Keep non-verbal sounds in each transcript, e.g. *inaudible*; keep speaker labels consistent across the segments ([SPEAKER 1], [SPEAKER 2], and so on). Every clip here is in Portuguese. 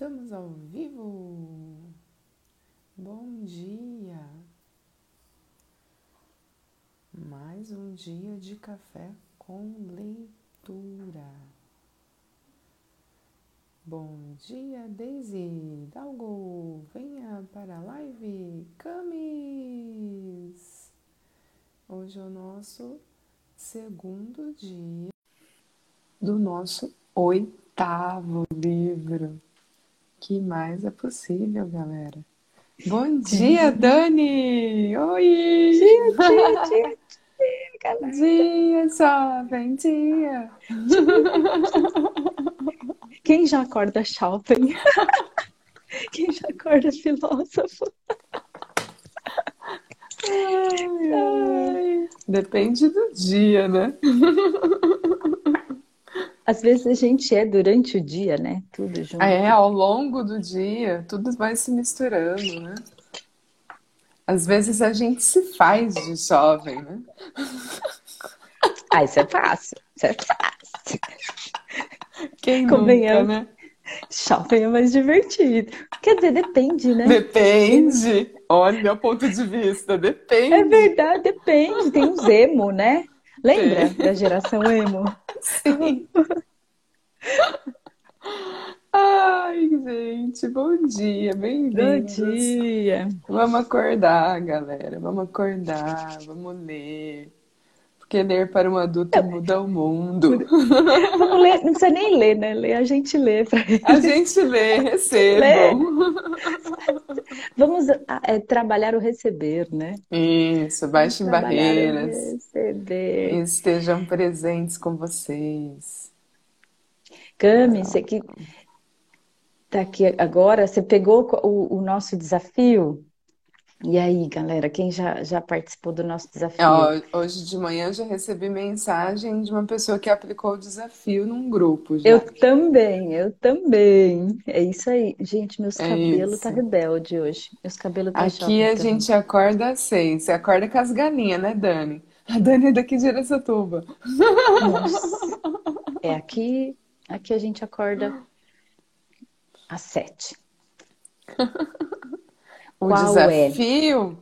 [SPEAKER 1] Estamos ao vivo. Bom dia. Mais um dia de café com leitura. Bom dia, Daisy. Dalgo, venha para a live. Camis. Hoje é o nosso segundo dia do nosso oitavo livro. Que mais é possível, galera? Bom dia, Dani! Oi!
[SPEAKER 2] Dia, dia, dia, dia,
[SPEAKER 1] galera! Dia, jovem, dia!
[SPEAKER 2] Quem já acorda shopping? Quem já acorda filósofo?
[SPEAKER 1] Ai, ai. Depende do dia, né?
[SPEAKER 2] Às vezes a gente é durante o dia, né? Tudo junto.
[SPEAKER 1] É, ao longo do dia, tudo vai se misturando, né? Às vezes a gente se faz de jovem, né?
[SPEAKER 2] Ah, isso é fácil. Isso é fácil.
[SPEAKER 1] Quem nunca, né?
[SPEAKER 2] Shopping é mais divertido. Quer dizer, depende, né?
[SPEAKER 1] Depende. Olha o ponto de vista, depende.
[SPEAKER 2] É verdade, depende. Tem uns emo, né? Lembra Sim. da geração emo? *laughs*
[SPEAKER 1] Sim. Ai, gente, bom dia, bem-vindos.
[SPEAKER 2] Bom dia.
[SPEAKER 1] Vamos acordar, galera. Vamos acordar, vamos ler. Porque ler para um adulto muda o mundo.
[SPEAKER 2] Ler, não precisa nem ler, né? Ler, a gente lê para
[SPEAKER 1] A gente lê, recebam.
[SPEAKER 2] Vamos é, trabalhar o receber, né?
[SPEAKER 1] Isso, baixem barreiras.
[SPEAKER 2] Receber.
[SPEAKER 1] Estejam presentes com vocês.
[SPEAKER 2] Cami, você que tá aqui agora, você pegou o, o nosso desafio? E aí, galera, quem já, já participou do nosso desafio?
[SPEAKER 1] hoje de manhã já recebi mensagem de uma pessoa que aplicou o desafio num grupo. Já.
[SPEAKER 2] Eu também, eu também. É isso aí. Gente, meus é cabelos tá rebelde hoje. Meus cabelos tá
[SPEAKER 1] Aqui a
[SPEAKER 2] também.
[SPEAKER 1] gente acorda às seis. Você acorda com as galinhas, né, Dani? A Dani é daqui de Aracatuba.
[SPEAKER 2] Nossa. É aqui, aqui a gente acorda às sete.
[SPEAKER 1] O Qual desafio,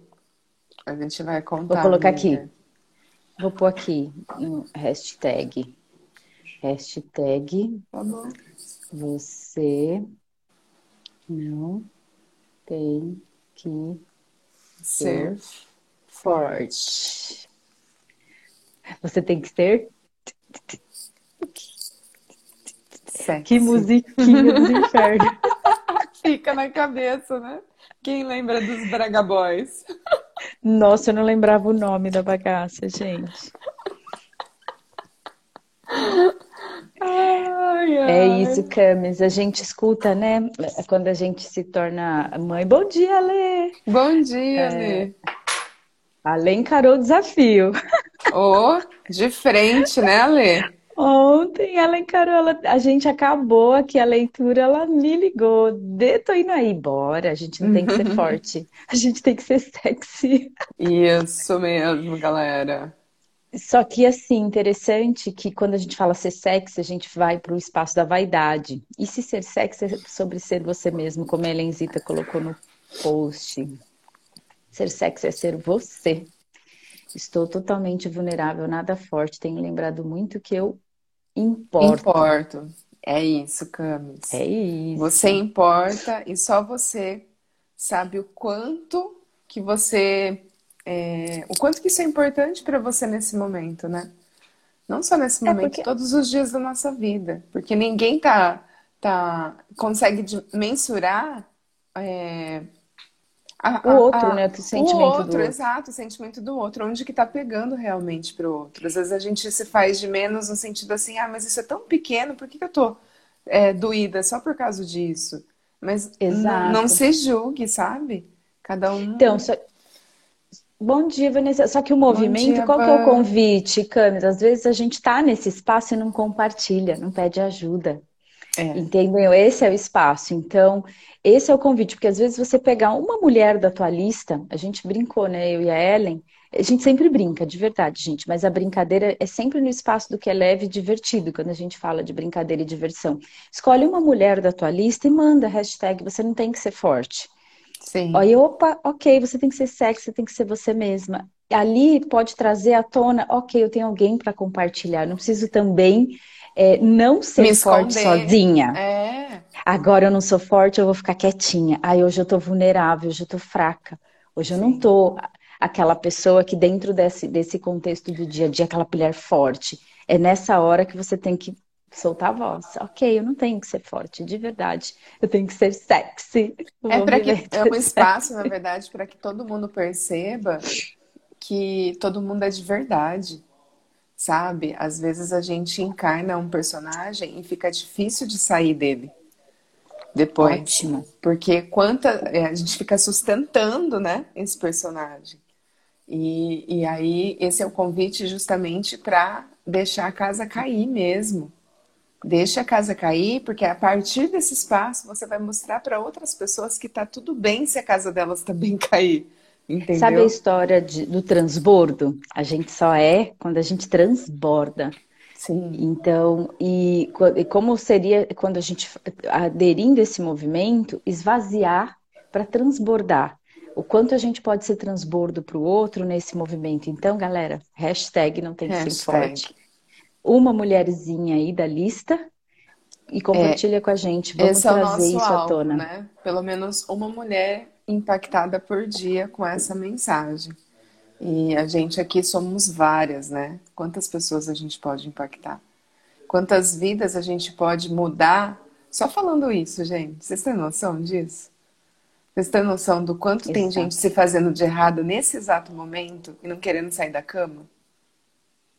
[SPEAKER 1] é? a gente vai contar.
[SPEAKER 2] Vou colocar aqui. Vou pôr aqui no hashtag. Hashtag.
[SPEAKER 1] Tá bom.
[SPEAKER 2] Você não tem que ser, ser forte. Você tem que ser.
[SPEAKER 1] Sexy.
[SPEAKER 2] Que musiquinha do inferno. *laughs*
[SPEAKER 1] Fica na cabeça, né? Quem lembra dos Braga Boys?
[SPEAKER 2] Nossa, eu não lembrava o nome da bagaça, gente.
[SPEAKER 1] Ai, ai.
[SPEAKER 2] É isso, Camis. A gente escuta, né? Quando a gente se torna mãe. Bom dia, Lê!
[SPEAKER 1] Bom dia, é... Lê!
[SPEAKER 2] A Lê encarou o desafio.
[SPEAKER 1] Oh, de frente, né, Lê?
[SPEAKER 2] Ontem ela encarou, ela, a gente acabou aqui a leitura, ela me ligou. De, tô indo aí, bora. A gente não tem que ser forte, a gente tem que ser sexy.
[SPEAKER 1] Isso mesmo, galera.
[SPEAKER 2] Só que assim, interessante que quando a gente fala ser sexy, a gente vai para o espaço da vaidade. E se ser sexy é sobre ser você mesmo, como a Helenzita colocou no post. Ser sexy é ser você. Estou totalmente vulnerável, nada forte. Tenho lembrado muito que eu importo.
[SPEAKER 1] Importo. É isso, Camis.
[SPEAKER 2] É isso.
[SPEAKER 1] Você importa e só você sabe o quanto que você. É, o quanto que isso é importante para você nesse momento, né? Não só nesse momento, é porque... todos os dias da nossa vida. Porque ninguém tá, tá, consegue mensurar é,
[SPEAKER 2] a, o outro, a, né? O sentimento o
[SPEAKER 1] outro,
[SPEAKER 2] do outro.
[SPEAKER 1] exato, o sentimento do outro. Onde que tá pegando realmente pro outro. Às vezes a gente se faz de menos no sentido assim, ah, mas isso é tão pequeno, por que, que eu tô é, doída só por causa disso? Mas não se julgue, sabe? Cada um.
[SPEAKER 2] Então, só... Bom dia, Vanessa. Só que o movimento, dia, qual que é o convite, Camis? Às vezes a gente tá nesse espaço e não compartilha, não pede ajuda. É. Entendeu? Esse é o espaço. Então, esse é o convite, porque às vezes você pegar uma mulher da tua lista, a gente brincou, né? Eu e a Ellen, A gente sempre brinca, de verdade, gente, mas a brincadeira é sempre no espaço do que é leve e divertido, quando a gente fala de brincadeira e diversão. Escolhe uma mulher da tua lista e manda hashtag, você não tem que ser forte.
[SPEAKER 1] Sim.
[SPEAKER 2] Aí, opa, ok, você tem que ser sexy, você tem que ser você mesma. Ali pode trazer à tona, ok, eu tenho alguém para compartilhar, não preciso também é, não ser Me forte esconder. sozinha.
[SPEAKER 1] É.
[SPEAKER 2] Agora eu não sou forte, eu vou ficar quietinha. Aí hoje eu tô vulnerável, hoje eu tô fraca. Hoje eu não tô aquela pessoa que dentro desse, desse contexto do dia a dia, aquela mulher forte. É nessa hora que você tem que soltar a voz. Ok, eu não tenho que ser forte, de verdade. Eu tenho que ser sexy.
[SPEAKER 1] é para que é um *laughs* espaço, na verdade, para que todo mundo perceba que todo mundo é de verdade. Sabe? Às vezes a gente encarna um personagem e fica difícil de sair dele depois.
[SPEAKER 2] Ótimo.
[SPEAKER 1] Porque quanta é, a gente fica sustentando, né, esse personagem. E, e aí, esse é o convite justamente para deixar a casa cair mesmo. Deixa a casa cair, porque a partir desse espaço você vai mostrar para outras pessoas que tá tudo bem se a casa delas também *laughs* cair. Entendeu?
[SPEAKER 2] Sabe a história de, do transbordo? A gente só é quando a gente transborda.
[SPEAKER 1] Sim.
[SPEAKER 2] Então, e, e como seria quando a gente aderindo a esse movimento, esvaziar para transbordar o quanto a gente pode ser transbordo para o outro nesse movimento. Então, galera, hashtag não tem que ser forte. Uma mulherzinha aí da lista e compartilha é, com a gente. Vamos é trazer isso alvo, à tona.
[SPEAKER 1] Né? Pelo menos uma mulher impactada por dia com essa mensagem. E a gente aqui somos várias, né? Quantas pessoas a gente pode impactar? Quantas vidas a gente pode mudar só falando isso, gente? Vocês têm noção disso? Vocês têm noção do quanto Exato. tem gente se fazendo de errado nesse exato momento e não querendo sair da cama?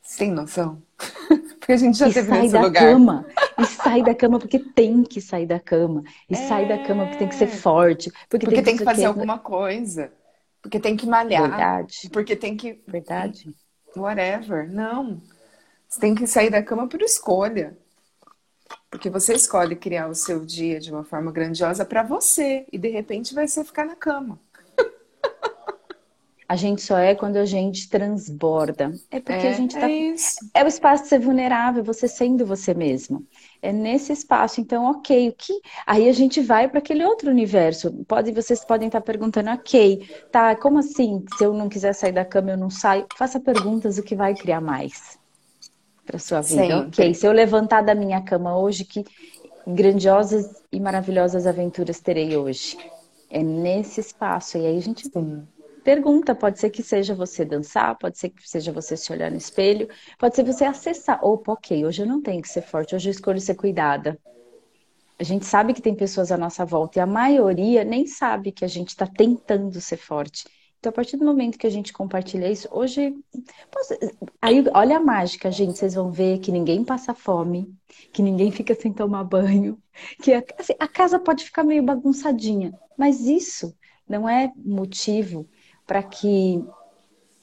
[SPEAKER 1] Sem noção? *laughs* porque a gente já e teve nesse
[SPEAKER 2] da
[SPEAKER 1] lugar.
[SPEAKER 2] Cama. *laughs* E sai da cama porque tem que sair da cama. E é... sai da cama porque tem que ser forte.
[SPEAKER 1] Porque, porque tem, tem que, fazer alguma coisa. Porque tem que malhar.
[SPEAKER 2] Verdade.
[SPEAKER 1] Porque tem que.
[SPEAKER 2] Verdade.
[SPEAKER 1] Whatever. Não. Você tem que sair da cama por escolha. Porque você escolhe criar o seu dia de uma forma grandiosa para você e de repente vai ser ficar na cama.
[SPEAKER 2] A gente só é quando a gente transborda. É porque
[SPEAKER 1] é,
[SPEAKER 2] a gente tá.
[SPEAKER 1] É,
[SPEAKER 2] é o espaço de ser vulnerável, você sendo você mesmo. É nesse espaço, então, ok, o que. Aí a gente vai para aquele outro universo. Pode, vocês podem estar perguntando, ok, tá, como assim? Se eu não quiser sair da cama, eu não saio. Faça perguntas o que vai criar mais para sua vida. Sempre. Ok, se eu levantar da minha cama hoje, que grandiosas e maravilhosas aventuras terei hoje. É nesse espaço. E aí a gente Sim. Pergunta, pode ser que seja você dançar, pode ser que seja você se olhar no espelho, pode ser você acessar. Opa, ok, hoje eu não tenho que ser forte, hoje eu escolho ser cuidada. A gente sabe que tem pessoas à nossa volta e a maioria nem sabe que a gente está tentando ser forte. Então, a partir do momento que a gente compartilha isso, hoje. Posso... Aí, olha a mágica, gente. Vocês vão ver que ninguém passa fome, que ninguém fica sem tomar banho, que a, assim, a casa pode ficar meio bagunçadinha. Mas isso não é motivo para que.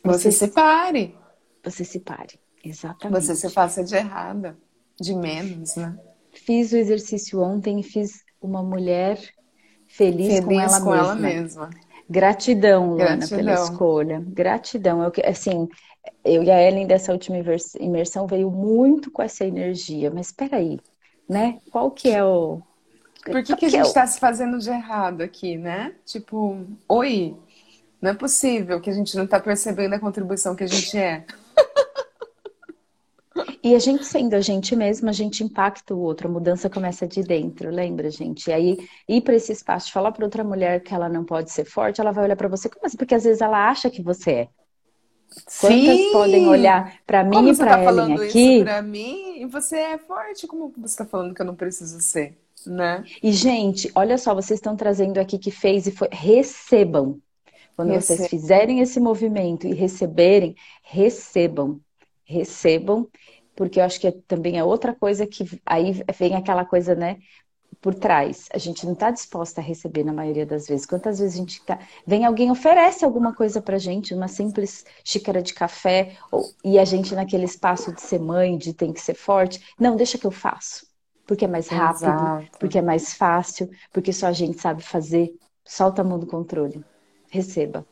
[SPEAKER 1] Você, você se pare.
[SPEAKER 2] Você se pare. Exatamente.
[SPEAKER 1] Você se faça de errada, de menos, né?
[SPEAKER 2] Fiz o exercício ontem e fiz uma mulher feliz, feliz com, ela,
[SPEAKER 1] com
[SPEAKER 2] mesma.
[SPEAKER 1] ela mesma.
[SPEAKER 2] Gratidão, Luana, Gratidão. pela escolha. Gratidão. Eu, assim, eu e a Ellen dessa última imersão veio muito com essa energia. Mas espera aí, né? Qual que é o...
[SPEAKER 1] Por que, que a gente está é o... se fazendo de errado aqui, né? Tipo, oi, não é possível que a gente não está percebendo a contribuição que a gente é.
[SPEAKER 2] E a gente sendo a gente mesma, a gente impacta o outro, a mudança começa de dentro, lembra, gente? E aí, ir para esse espaço, falar para outra mulher que ela não pode ser forte, ela vai olhar para você como assim? Porque às vezes ela acha que você é. Quantas Sim. podem olhar para mim como e para tá Ellen aqui?
[SPEAKER 1] Para mim, e você é forte, como você está falando que eu não preciso ser, né?
[SPEAKER 2] E gente, olha só, vocês estão trazendo aqui que fez e foi recebam. Quando Receba. vocês fizerem esse movimento e receberem, recebam. Recebam porque eu acho que é, também é outra coisa que aí vem aquela coisa, né? Por trás, a gente não está disposta a receber na maioria das vezes. Quantas vezes a gente tá... vem alguém oferece alguma coisa para gente, uma simples xícara de café, ou... e a gente naquele espaço de ser mãe, de tem que ser forte, não, deixa que eu faço, porque é mais rápido, Exato. porque é mais fácil, porque só a gente sabe fazer. Solta a mão do controle, receba.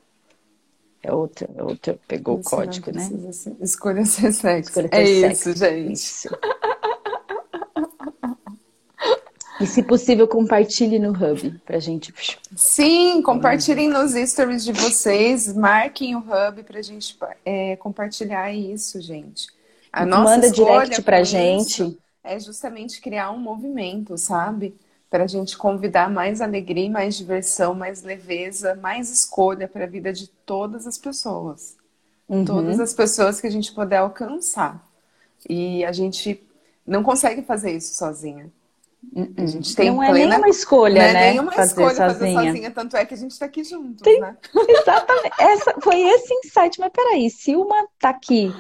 [SPEAKER 2] É outra, é outra pegou o código, né?
[SPEAKER 1] Ser. Escolha ser sexy. Escolha é isso, gente. Isso.
[SPEAKER 2] E se possível, compartilhe no Hub pra gente.
[SPEAKER 1] Sim, compartilhem nos stories de vocês, marquem o Hub pra gente é, compartilhar isso, gente.
[SPEAKER 2] A nossa Manda direct pra gente.
[SPEAKER 1] É justamente criar um movimento, sabe? Pra gente convidar mais alegria, mais diversão, mais leveza, mais escolha para a vida de todas as pessoas. Uhum. Todas as pessoas que a gente puder alcançar. E a gente não consegue fazer isso sozinha.
[SPEAKER 2] A gente tem não é plena... é nenhuma escolha, não é né?
[SPEAKER 1] nenhuma fazer escolha sozinha. fazer sozinha, tanto é que a gente está aqui juntos,
[SPEAKER 2] tem...
[SPEAKER 1] né? *laughs*
[SPEAKER 2] Exatamente. Essa, foi esse insight, mas peraí, se uma tá aqui,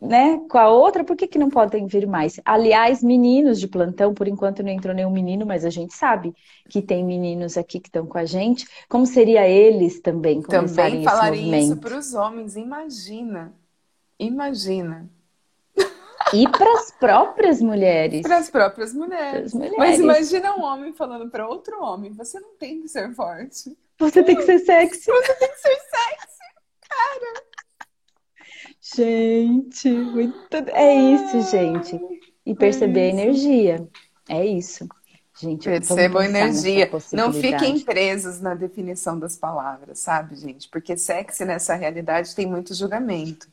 [SPEAKER 2] né, com a outra, por que, que não podem vir mais? Aliás, meninos de plantão, por enquanto não entrou nenhum menino, mas a gente sabe que tem meninos aqui que estão com a gente. Como seria eles também
[SPEAKER 1] começarem também esse movimento? isso para os homens, imagina. Imagina
[SPEAKER 2] e para as próprias mulheres.
[SPEAKER 1] Para as próprias mulheres. mulheres. Mas imagina um homem falando para outro homem: você não tem que ser forte.
[SPEAKER 2] Você tem que ser sexy.
[SPEAKER 1] Você tem que ser sexy. Cara.
[SPEAKER 2] Gente, muito... é isso, gente. E perceber é a energia. É isso. Gente,
[SPEAKER 1] Percebam a energia. Não fiquem presos na definição das palavras, sabe, gente? Porque sexy nessa realidade tem muito julgamento.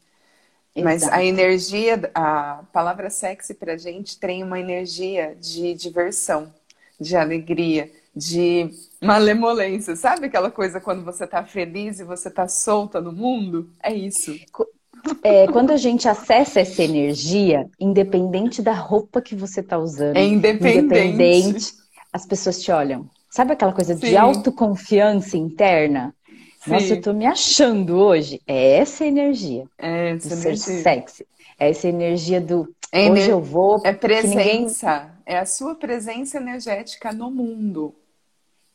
[SPEAKER 1] Mas a energia, a palavra sexy pra gente tem uma energia de diversão, de alegria, de malemolência. Sabe aquela coisa quando você tá feliz e você tá solta no mundo? É isso.
[SPEAKER 2] É, quando a gente acessa essa energia, independente da roupa que você tá usando,
[SPEAKER 1] é independente. independente
[SPEAKER 2] as pessoas te olham. Sabe aquela coisa Sim. de autoconfiança interna? Sim. Nossa, eu tô me achando hoje. É essa energia.
[SPEAKER 1] É essa
[SPEAKER 2] do
[SPEAKER 1] energia.
[SPEAKER 2] ser sexy. É essa energia do é hoje eu vou.
[SPEAKER 1] É presença. Ninguém... É a sua presença energética no mundo.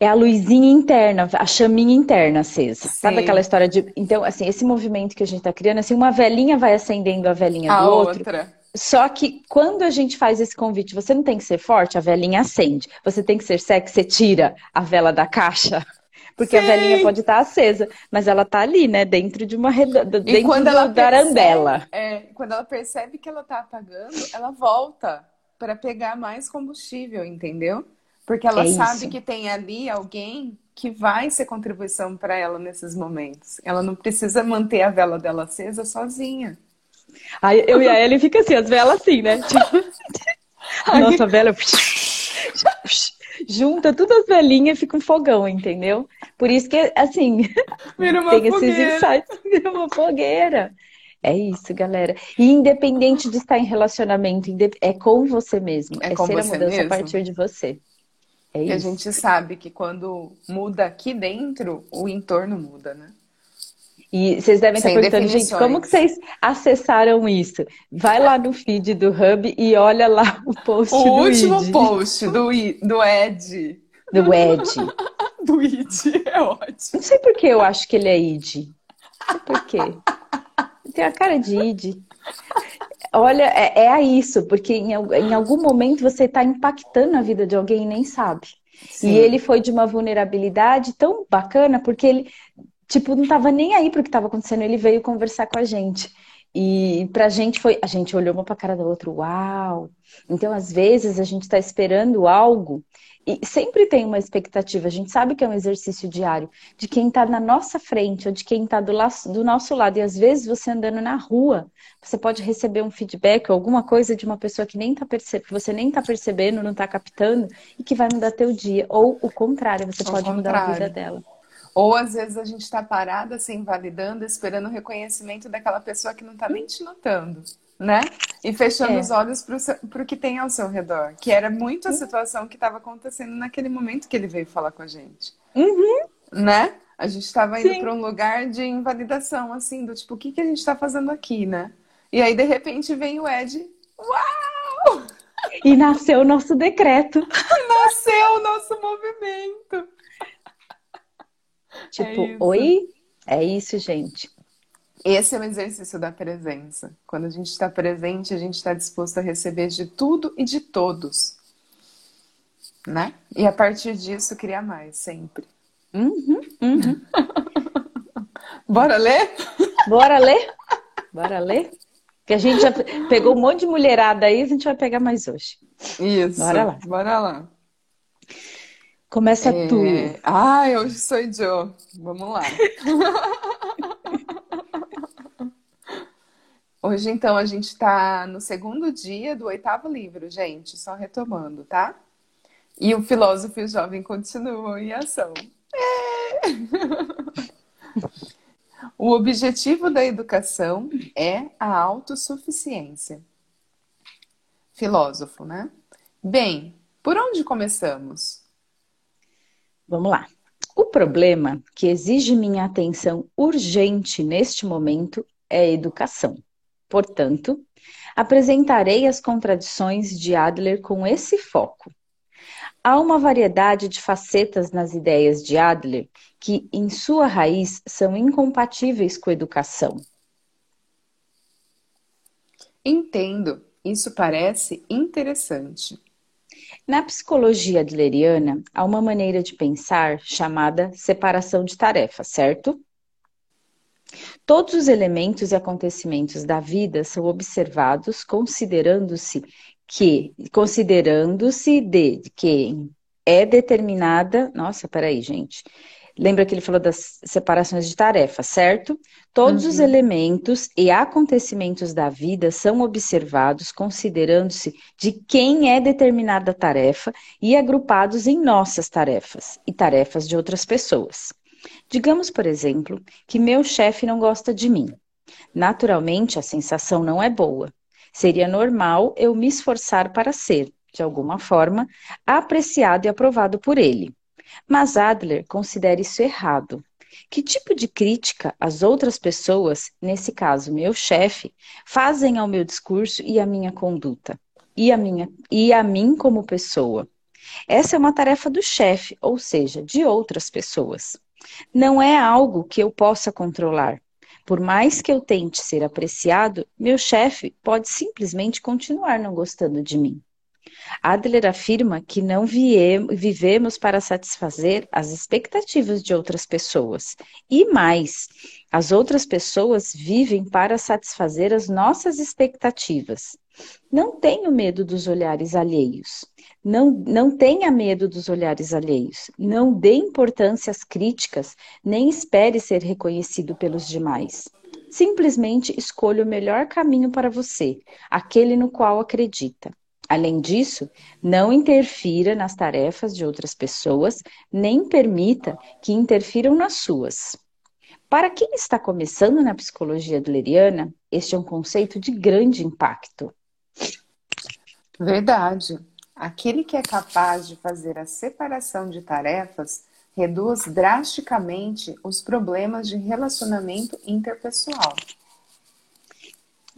[SPEAKER 2] É a luzinha interna, a chaminha interna acesa. Sim. Sabe aquela história de. Então, assim, esse movimento que a gente tá criando, assim, uma velhinha vai acendendo a velhinha
[SPEAKER 1] a
[SPEAKER 2] do outro.
[SPEAKER 1] Outra.
[SPEAKER 2] Só que quando a gente faz esse convite, você não tem que ser forte, a velhinha acende. Você tem que ser sexy, você tira a vela da caixa. *laughs* Porque Sim. a velhinha pode estar acesa, mas ela está ali, né? Dentro de uma redonda, dentro quando ela da arandela.
[SPEAKER 1] É, quando ela percebe que ela está apagando, ela volta para pegar mais combustível, entendeu? Porque ela é sabe isso. que tem ali alguém que vai ser contribuição para ela nesses momentos. Ela não precisa manter a vela dela acesa sozinha.
[SPEAKER 2] Aí eu e a Ellen fica assim, as velas assim, né? Tipo, *laughs* a nossa vela junta todas as velhinhas e fica um fogão, entendeu? Por isso que, assim, tem fogueira. esses insights, *laughs* vira uma fogueira. É isso, galera. E independente de estar em relacionamento, é com você mesmo. É, é ser a mudança mesmo. a partir de você. É
[SPEAKER 1] e a gente sabe que quando muda aqui dentro, o entorno muda, né?
[SPEAKER 2] E vocês devem estar perguntando, gente, como que vocês acessaram isso? Vai lá no feed do Hub e olha lá *laughs* o post o
[SPEAKER 1] do O último post do, do Ed.
[SPEAKER 2] Do Ed. *laughs*
[SPEAKER 1] do Id, é ótimo.
[SPEAKER 2] Não sei por que eu acho que ele é Id. Não sei por quê. Tem a cara de Id. Olha, é, é a isso, porque em, em algum momento você está impactando a vida de alguém e nem sabe. Sim. E ele foi de uma vulnerabilidade tão bacana, porque ele tipo, não tava nem aí pro que tava acontecendo, ele veio conversar com a gente. E pra gente foi, a gente olhou uma pra cara da outra, uau! Então, às vezes, a gente está esperando algo e sempre tem uma expectativa, a gente sabe que é um exercício diário, de quem está na nossa frente ou de quem está do, do, nosso lado. E às vezes você andando na rua, você pode receber um feedback ou alguma coisa de uma pessoa que nem tá percebendo, você nem está percebendo, não está captando, e que vai mudar teu dia. Ou o contrário, você pode contrário. mudar a vida dela.
[SPEAKER 1] Ou às vezes a gente está parada, se invalidando, esperando o reconhecimento daquela pessoa que não está nem te notando, né? E fechando é. os olhos para o que tem ao seu redor. Que era muito a situação que estava acontecendo naquele momento que ele veio falar com a gente.
[SPEAKER 2] Uhum.
[SPEAKER 1] Né? A gente estava indo para um lugar de invalidação, assim, do tipo, o que, que a gente está fazendo aqui, né? E aí, de repente, vem o Ed. Uau!
[SPEAKER 2] E nasceu o nosso decreto. *laughs*
[SPEAKER 1] nasceu o nosso movimento.
[SPEAKER 2] Tipo, é oi? É isso, gente.
[SPEAKER 1] Esse é o exercício da presença. Quando a gente está presente, a gente está disposto a receber de tudo e de todos. Né? E a partir disso, criar mais, sempre.
[SPEAKER 2] Uhum, uhum. *laughs*
[SPEAKER 1] Bora ler?
[SPEAKER 2] Bora ler? Bora ler? Que a gente já pegou um monte de mulherada aí, a gente vai pegar mais hoje.
[SPEAKER 1] Isso. Bora lá. Bora lá.
[SPEAKER 2] Começa é... tu.
[SPEAKER 1] Ai, hoje sou eu. Vamos lá. *laughs* hoje, então, a gente está no segundo dia do oitavo livro, gente. Só retomando, tá? E o filósofo e o jovem continuam em ação. É. *laughs* o objetivo da educação é a autossuficiência. Filósofo, né? Bem, por onde começamos?
[SPEAKER 2] Vamos lá. O problema que exige minha atenção urgente neste momento é a educação. Portanto, apresentarei as contradições de Adler com esse foco. Há uma variedade de facetas nas ideias de Adler que, em sua raiz, são incompatíveis com a educação.
[SPEAKER 1] Entendo. Isso parece interessante.
[SPEAKER 2] Na psicologia adleriana, há uma maneira de pensar chamada separação de tarefas, certo? Todos os elementos e acontecimentos da vida são observados considerando-se que, considerando-se de que é determinada. Nossa, peraí, gente. Lembra que ele falou das separações de tarefas, certo? Todos uhum. os elementos e acontecimentos da vida são observados considerando-se de quem é determinada tarefa e agrupados em nossas tarefas e tarefas de outras pessoas. Digamos, por exemplo, que meu chefe não gosta de mim. Naturalmente, a sensação não é boa. Seria normal eu me esforçar para ser, de alguma forma, apreciado e aprovado por ele. Mas Adler considera isso errado. Que tipo de crítica as outras pessoas, nesse caso meu chefe, fazem ao meu discurso e à minha conduta? E a, minha, e a mim como pessoa? Essa é uma tarefa do chefe, ou seja, de outras pessoas. Não é algo que eu possa controlar. Por mais que eu tente ser apreciado, meu chefe pode simplesmente continuar não gostando de mim. Adler afirma que não vivemos para satisfazer as expectativas de outras pessoas. E mais, as outras pessoas vivem para satisfazer as nossas expectativas. Não tenha medo dos olhares alheios. Não, não tenha medo dos olhares alheios. Não dê importância às críticas, nem espere ser reconhecido pelos demais. Simplesmente escolha o melhor caminho para você, aquele no qual acredita. Além disso, não interfira nas tarefas de outras pessoas, nem permita que interfiram nas suas. Para quem está começando na psicologia adleriana, este é um conceito de grande impacto.
[SPEAKER 1] Verdade. Aquele que é capaz de fazer a separação de tarefas reduz drasticamente os problemas de relacionamento interpessoal.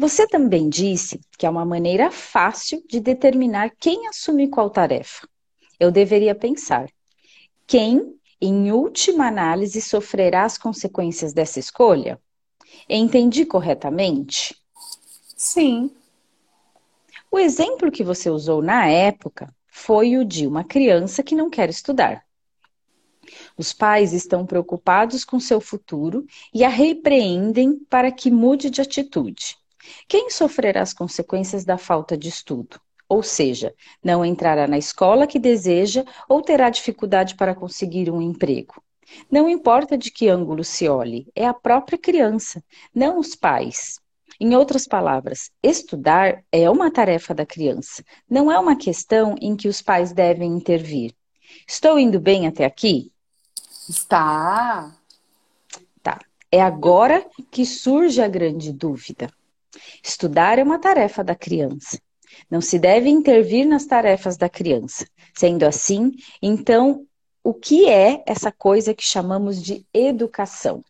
[SPEAKER 2] Você também disse que é uma maneira fácil de determinar quem assume qual tarefa. Eu deveria pensar: quem, em última análise, sofrerá as consequências dessa escolha? Entendi corretamente?
[SPEAKER 1] Sim.
[SPEAKER 2] O exemplo que você usou na época foi o de uma criança que não quer estudar. Os pais estão preocupados com seu futuro e a repreendem para que mude de atitude. Quem sofrerá as consequências da falta de estudo? Ou seja, não entrará na escola que deseja ou terá dificuldade para conseguir um emprego. Não importa de que ângulo se olhe, é a própria criança, não os pais. Em outras palavras, estudar é uma tarefa da criança, não é uma questão em que os pais devem intervir. Estou indo bem até aqui?
[SPEAKER 1] Está.
[SPEAKER 2] Tá. É agora que surge a grande dúvida. Estudar é uma tarefa da criança. Não se deve intervir nas tarefas da criança. Sendo assim, então, o que é essa coisa que chamamos de educação?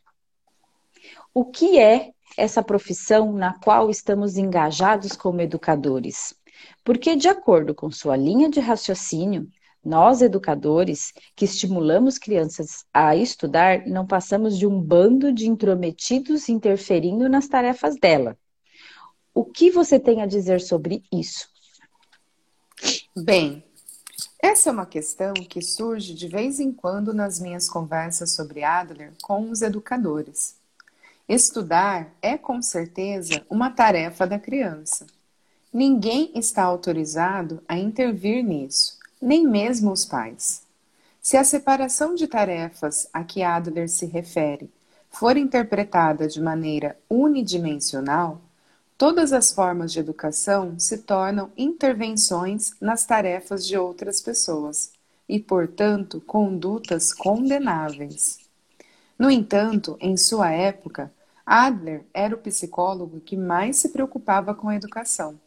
[SPEAKER 2] O que é essa profissão na qual estamos engajados como educadores? Porque, de acordo com sua linha de raciocínio, nós, educadores, que estimulamos crianças a estudar, não passamos de um bando de intrometidos interferindo nas tarefas dela. O que você tem a dizer sobre isso?
[SPEAKER 1] Bem, essa é uma questão que surge de vez em quando nas minhas conversas sobre Adler com os educadores. Estudar é com certeza uma tarefa da criança. Ninguém está autorizado a intervir nisso, nem mesmo os pais. Se a separação de tarefas a que Adler se refere for interpretada de maneira unidimensional, todas as formas de educação se tornam intervenções nas tarefas de outras pessoas e, portanto, condutas condenáveis. No entanto, em sua época, Adler era o psicólogo que mais se preocupava com a educação.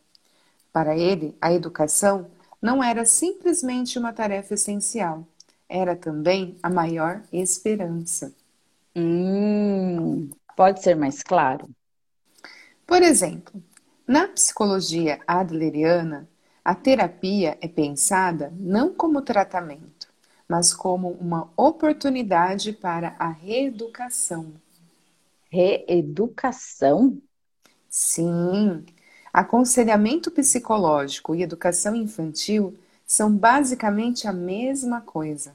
[SPEAKER 1] Para ele, a educação não era simplesmente uma tarefa essencial, era também a maior esperança.
[SPEAKER 2] Hum, pode ser mais claro?
[SPEAKER 1] Por exemplo, na psicologia adleriana, a terapia é pensada não como tratamento, mas como uma oportunidade para a reeducação.
[SPEAKER 2] Reeducação?
[SPEAKER 1] Sim, Aconselhamento psicológico e educação infantil são basicamente a mesma coisa.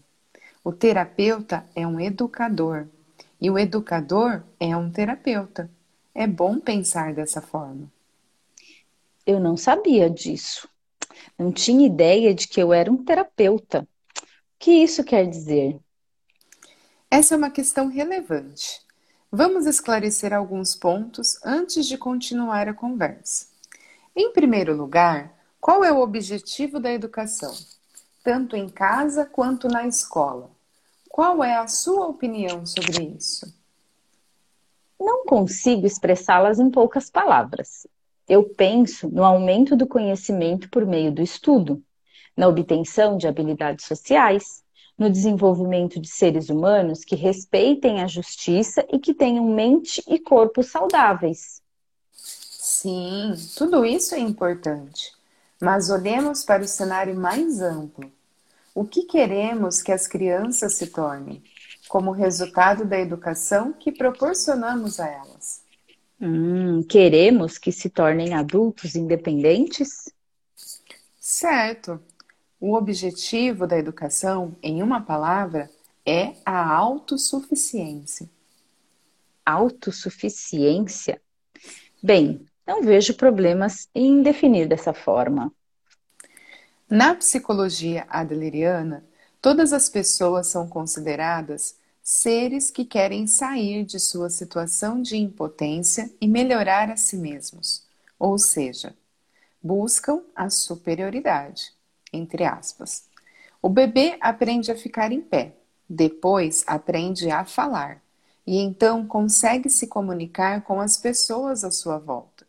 [SPEAKER 1] O terapeuta é um educador e o educador é um terapeuta. É bom pensar dessa forma.
[SPEAKER 2] Eu não sabia disso. Não tinha ideia de que eu era um terapeuta. O que isso quer dizer?
[SPEAKER 1] Essa é uma questão relevante. Vamos esclarecer alguns pontos antes de continuar a conversa. Em primeiro lugar, qual é o objetivo da educação, tanto em casa quanto na escola? Qual é a sua opinião sobre isso?
[SPEAKER 2] Não consigo expressá-las em poucas palavras. Eu penso no aumento do conhecimento por meio do estudo, na obtenção de habilidades sociais, no desenvolvimento de seres humanos que respeitem a justiça e que tenham mente e corpo saudáveis.
[SPEAKER 1] Sim, tudo isso é importante. Mas olhemos para o cenário mais amplo. O que queremos que as crianças se tornem, como resultado da educação que proporcionamos a elas?
[SPEAKER 2] Hum, queremos que se tornem adultos independentes?
[SPEAKER 1] Certo. O objetivo da educação, em uma palavra, é a autossuficiência.
[SPEAKER 2] Autossuficiência? Bem, não vejo problemas em definir dessa forma.
[SPEAKER 1] Na psicologia adleriana, todas as pessoas são consideradas seres que querem sair de sua situação de impotência e melhorar a si mesmos, ou seja, buscam a superioridade, entre aspas. O bebê aprende a ficar em pé, depois aprende a falar e então consegue se comunicar com as pessoas à sua volta.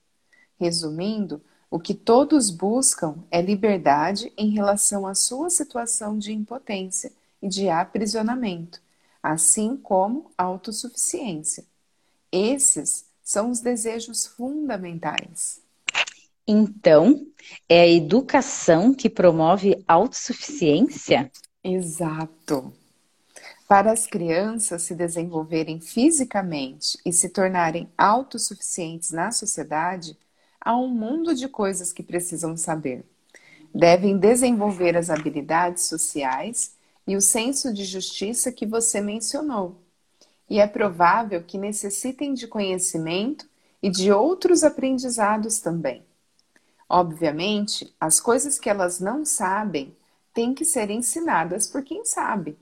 [SPEAKER 1] Resumindo, o que todos buscam é liberdade em relação à sua situação de impotência e de aprisionamento, assim como autossuficiência. Esses são os desejos fundamentais.
[SPEAKER 2] Então, é a educação que promove autossuficiência?
[SPEAKER 1] Exato. Para as crianças se desenvolverem fisicamente e se tornarem autossuficientes na sociedade, há um mundo de coisas que precisam saber. Devem desenvolver as habilidades sociais e o senso de justiça que você mencionou. E é provável que necessitem de conhecimento e de outros aprendizados também. Obviamente, as coisas que elas não sabem têm que ser ensinadas por quem sabe.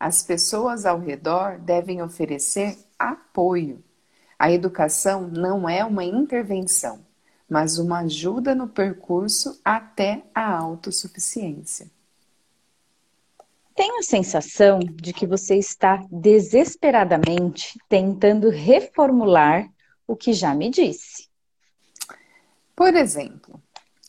[SPEAKER 1] As pessoas ao redor devem oferecer apoio. A educação não é uma intervenção mas uma ajuda no percurso até a autossuficiência.
[SPEAKER 2] Tenho a sensação de que você está desesperadamente tentando reformular o que já me disse.
[SPEAKER 1] Por exemplo,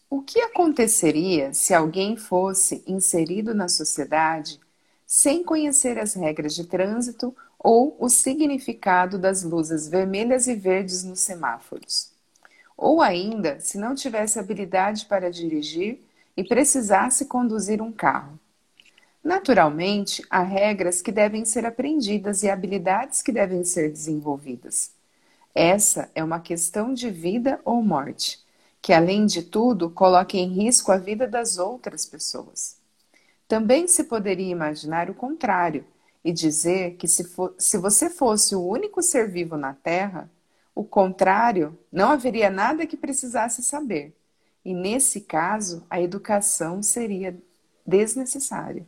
[SPEAKER 1] o que aconteceria se alguém fosse inserido na sociedade sem conhecer as regras de trânsito ou o significado das luzes vermelhas e verdes nos semáforos? Ou ainda se não tivesse habilidade para dirigir e precisasse conduzir um carro. Naturalmente, há regras que devem ser aprendidas e habilidades que devem ser desenvolvidas. Essa é uma questão de vida ou morte, que além de tudo coloca em risco a vida das outras pessoas. Também se poderia imaginar o contrário e dizer que se, for, se você fosse o único ser vivo na Terra, o contrário, não haveria nada que precisasse saber. E nesse caso, a educação seria desnecessária.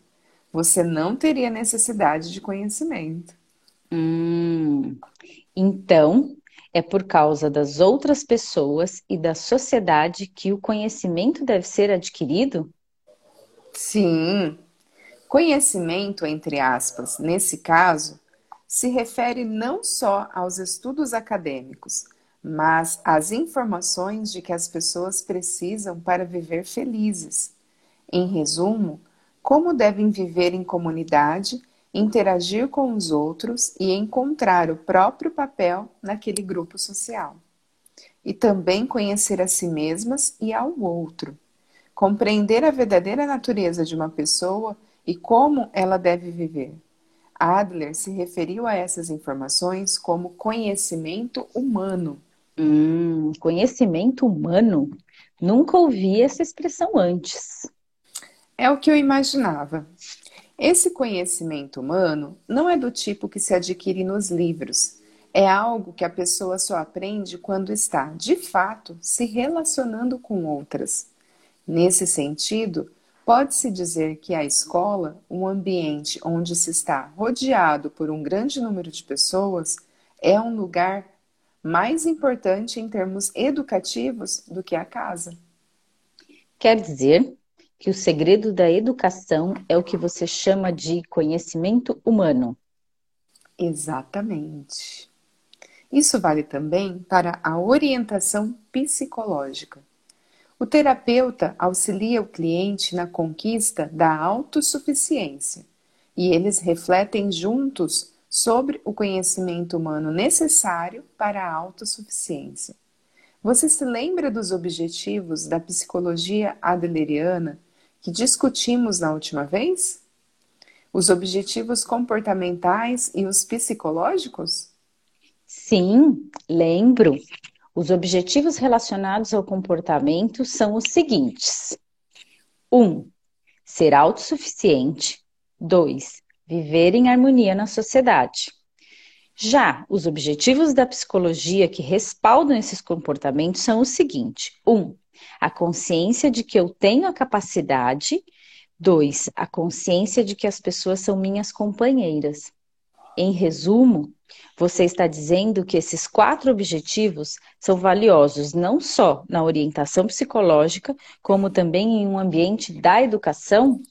[SPEAKER 1] Você não teria necessidade de conhecimento.
[SPEAKER 2] Hum, então, é por causa das outras pessoas e da sociedade que o conhecimento deve ser adquirido?
[SPEAKER 1] Sim. Conhecimento, entre aspas, nesse caso, se refere não só aos estudos acadêmicos, mas às informações de que as pessoas precisam para viver felizes. Em resumo, como devem viver em comunidade, interagir com os outros e encontrar o próprio papel naquele grupo social. E também conhecer a si mesmas e ao outro. Compreender a verdadeira natureza de uma pessoa e como ela deve viver. Adler se referiu a essas informações como conhecimento humano.
[SPEAKER 2] Hum, conhecimento humano? Nunca ouvi essa expressão antes.
[SPEAKER 1] É o que eu imaginava. Esse conhecimento humano não é do tipo que se adquire nos livros. É algo que a pessoa só aprende quando está, de fato, se relacionando com outras. Nesse sentido, Pode-se dizer que a escola, um ambiente onde se está rodeado por um grande número de pessoas, é um lugar mais importante em termos educativos do que a casa.
[SPEAKER 2] Quer dizer que o segredo da educação é o que você chama de conhecimento humano.
[SPEAKER 1] Exatamente. Isso vale também para a orientação psicológica. O terapeuta auxilia o cliente na conquista da autossuficiência e eles refletem juntos sobre o conhecimento humano necessário para a autossuficiência. Você se lembra dos objetivos da psicologia adleriana que discutimos na última vez? Os objetivos comportamentais e os psicológicos?
[SPEAKER 2] Sim, lembro. Os objetivos relacionados ao comportamento são os seguintes: 1. Um, ser autossuficiente. 2. Viver em harmonia na sociedade. Já os objetivos da psicologia que respaldam esses comportamentos são os seguintes: 1. Um, a consciência de que eu tenho a capacidade. 2. A consciência de que as pessoas são minhas companheiras. Em resumo, você está dizendo que esses quatro objetivos são valiosos não só na orientação psicológica, como também em um ambiente da educação?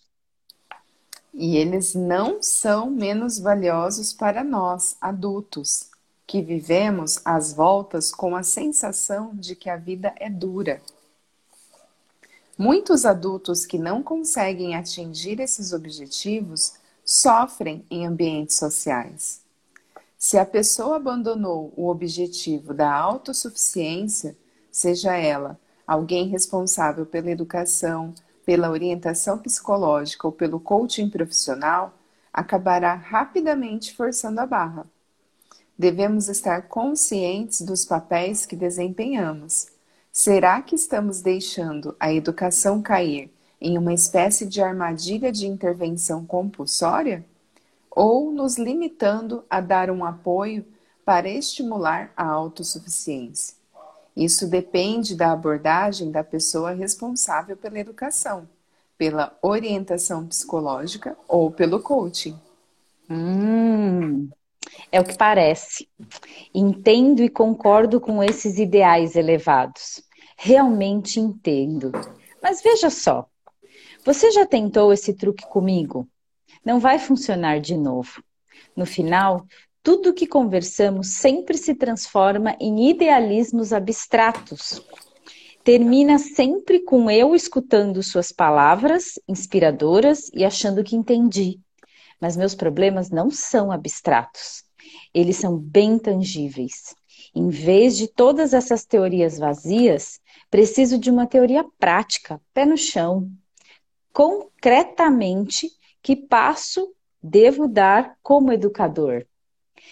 [SPEAKER 1] E eles não são menos valiosos para nós, adultos, que vivemos às voltas com a sensação de que a vida é dura. Muitos adultos que não conseguem atingir esses objetivos sofrem em ambientes sociais. Se a pessoa abandonou o objetivo da autossuficiência, seja ela alguém responsável pela educação, pela orientação psicológica ou pelo coaching profissional, acabará rapidamente forçando a barra. Devemos estar conscientes dos papéis que desempenhamos. Será que estamos deixando a educação cair em uma espécie de armadilha de intervenção compulsória? Ou nos limitando a dar um apoio para estimular a autossuficiência. Isso depende da abordagem da pessoa responsável pela educação, pela orientação psicológica ou pelo coaching.
[SPEAKER 2] Hum, é o que parece. Entendo e concordo com esses ideais elevados. Realmente entendo. Mas veja só, você já tentou esse truque comigo? Não vai funcionar de novo. No final, tudo que conversamos sempre se transforma em idealismos abstratos. Termina sempre com eu escutando suas palavras inspiradoras e achando que entendi. Mas meus problemas não são abstratos. Eles são bem tangíveis. Em vez de todas essas teorias vazias, preciso de uma teoria prática, pé no chão. Concretamente, que passo devo dar como educador?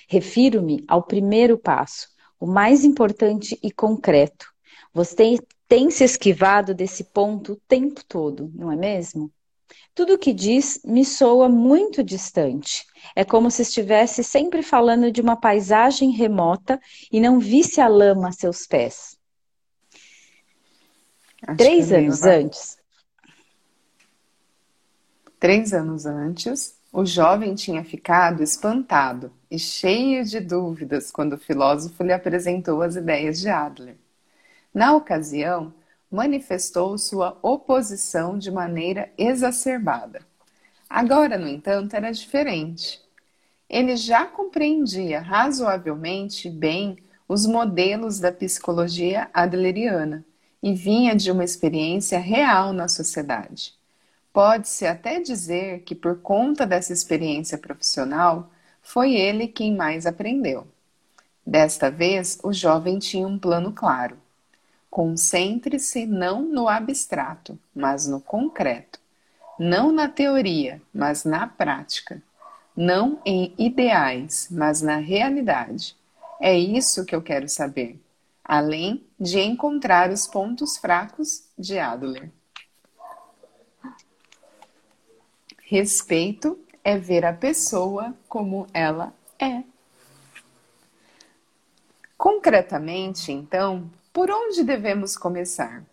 [SPEAKER 2] Refiro-me ao primeiro passo, o mais importante e concreto. Você tem se esquivado desse ponto o tempo todo, não é mesmo? Tudo o que diz me soa muito distante. É como se estivesse sempre falando de uma paisagem remota e não visse a lama a seus pés. Acho Três anos antes.
[SPEAKER 1] Três anos antes, o jovem tinha ficado espantado e cheio de dúvidas quando o filósofo lhe apresentou as ideias de Adler. Na ocasião, manifestou sua oposição de maneira exacerbada. Agora, no entanto, era diferente. Ele já compreendia razoavelmente bem os modelos da psicologia adleriana e vinha de uma experiência real na sociedade. Pode-se até dizer que, por conta dessa experiência profissional, foi ele quem mais aprendeu. Desta vez, o jovem tinha um plano claro. Concentre-se não no abstrato, mas no concreto. Não na teoria, mas na prática. Não em ideais, mas na realidade. É isso que eu quero saber, além de encontrar os pontos fracos de Adler. Respeito é ver a pessoa como ela é. Concretamente, então, por onde devemos começar?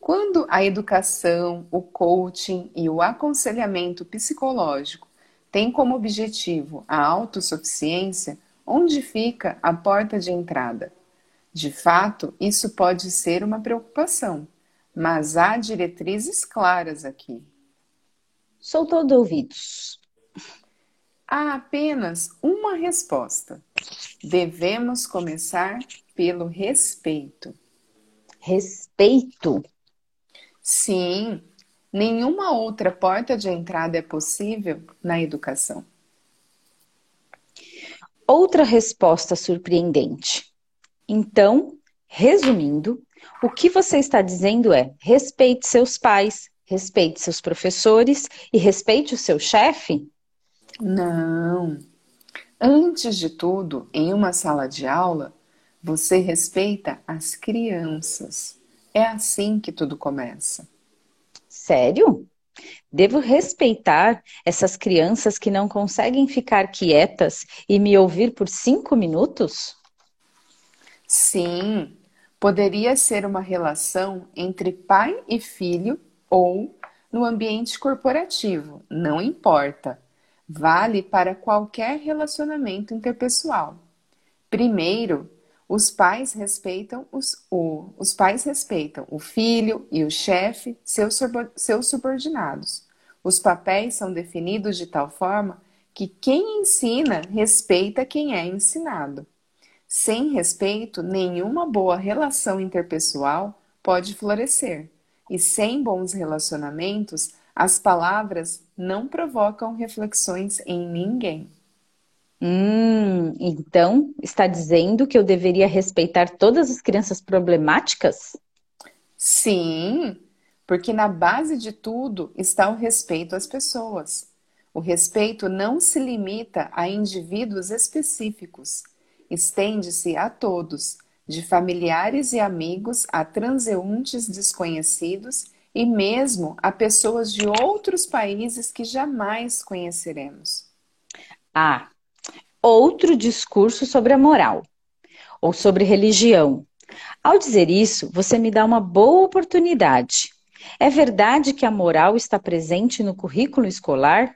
[SPEAKER 1] Quando a educação, o coaching e o aconselhamento psicológico têm como objetivo a autossuficiência, onde fica a porta de entrada? De fato, isso pode ser uma preocupação, mas há diretrizes claras aqui.
[SPEAKER 2] Sou todo ouvidos.
[SPEAKER 1] Há apenas uma resposta. Devemos começar pelo respeito.
[SPEAKER 2] Respeito?
[SPEAKER 1] Sim, nenhuma outra porta de entrada é possível na educação.
[SPEAKER 2] Outra resposta surpreendente. Então, resumindo, o que você está dizendo é: respeite seus pais, respeite seus professores e respeite o seu chefe?
[SPEAKER 1] Não. Antes de tudo, em uma sala de aula, você respeita as crianças. É assim que tudo começa.
[SPEAKER 2] Sério? Devo respeitar essas crianças que não conseguem ficar quietas e me ouvir por cinco minutos?
[SPEAKER 1] Sim, poderia ser uma relação entre pai e filho ou no ambiente corporativo, não importa. Vale para qualquer relacionamento interpessoal. Primeiro, os pais respeitam os, o, os pais respeitam o filho e o chefe, seus, seus subordinados. Os papéis são definidos de tal forma que quem ensina respeita quem é ensinado. Sem respeito, nenhuma boa relação interpessoal pode florescer. E sem bons relacionamentos, as palavras não provocam reflexões em ninguém.
[SPEAKER 2] Hum, então está dizendo que eu deveria respeitar todas as crianças problemáticas?
[SPEAKER 1] Sim, porque na base de tudo está o respeito às pessoas. O respeito não se limita a indivíduos específicos, estende-se a todos, de familiares e amigos a transeuntes desconhecidos e mesmo a pessoas de outros países que jamais conheceremos.
[SPEAKER 2] Ah, outro discurso sobre a moral ou sobre religião. Ao dizer isso, você me dá uma boa oportunidade. É verdade que a moral está presente no currículo escolar?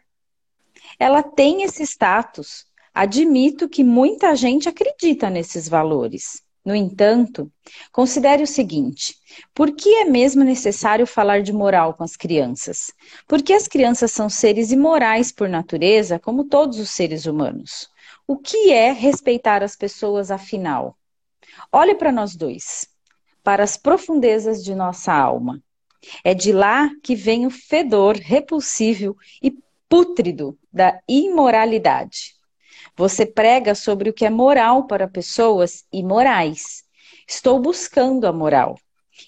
[SPEAKER 2] Ela tem esse status. Admito que muita gente acredita nesses valores. No entanto, considere o seguinte: por que é mesmo necessário falar de moral com as crianças? Porque as crianças são seres imorais por natureza, como todos os seres humanos. O que é respeitar as pessoas, afinal? Olhe para nós dois, para as profundezas de nossa alma. É de lá que vem o fedor repulsível e pútrido da imoralidade. Você prega sobre o que é moral para pessoas imorais. Estou buscando a moral.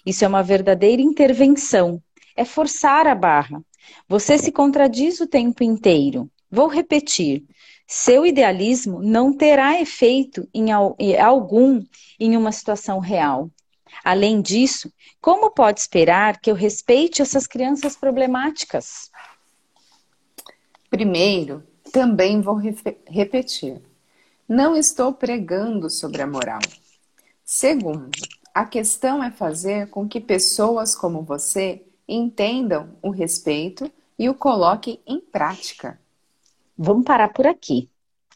[SPEAKER 2] Isso é uma verdadeira intervenção. É forçar a barra. Você se contradiz o tempo inteiro. Vou repetir. Seu idealismo não terá efeito em algum em uma situação real. Além disso, como pode esperar que eu respeite essas crianças problemáticas?
[SPEAKER 1] Primeiro, também vou repetir. Não estou pregando sobre a moral. Segundo, a questão é fazer com que pessoas como você entendam o respeito e o coloquem em prática.
[SPEAKER 2] Vamos parar por aqui.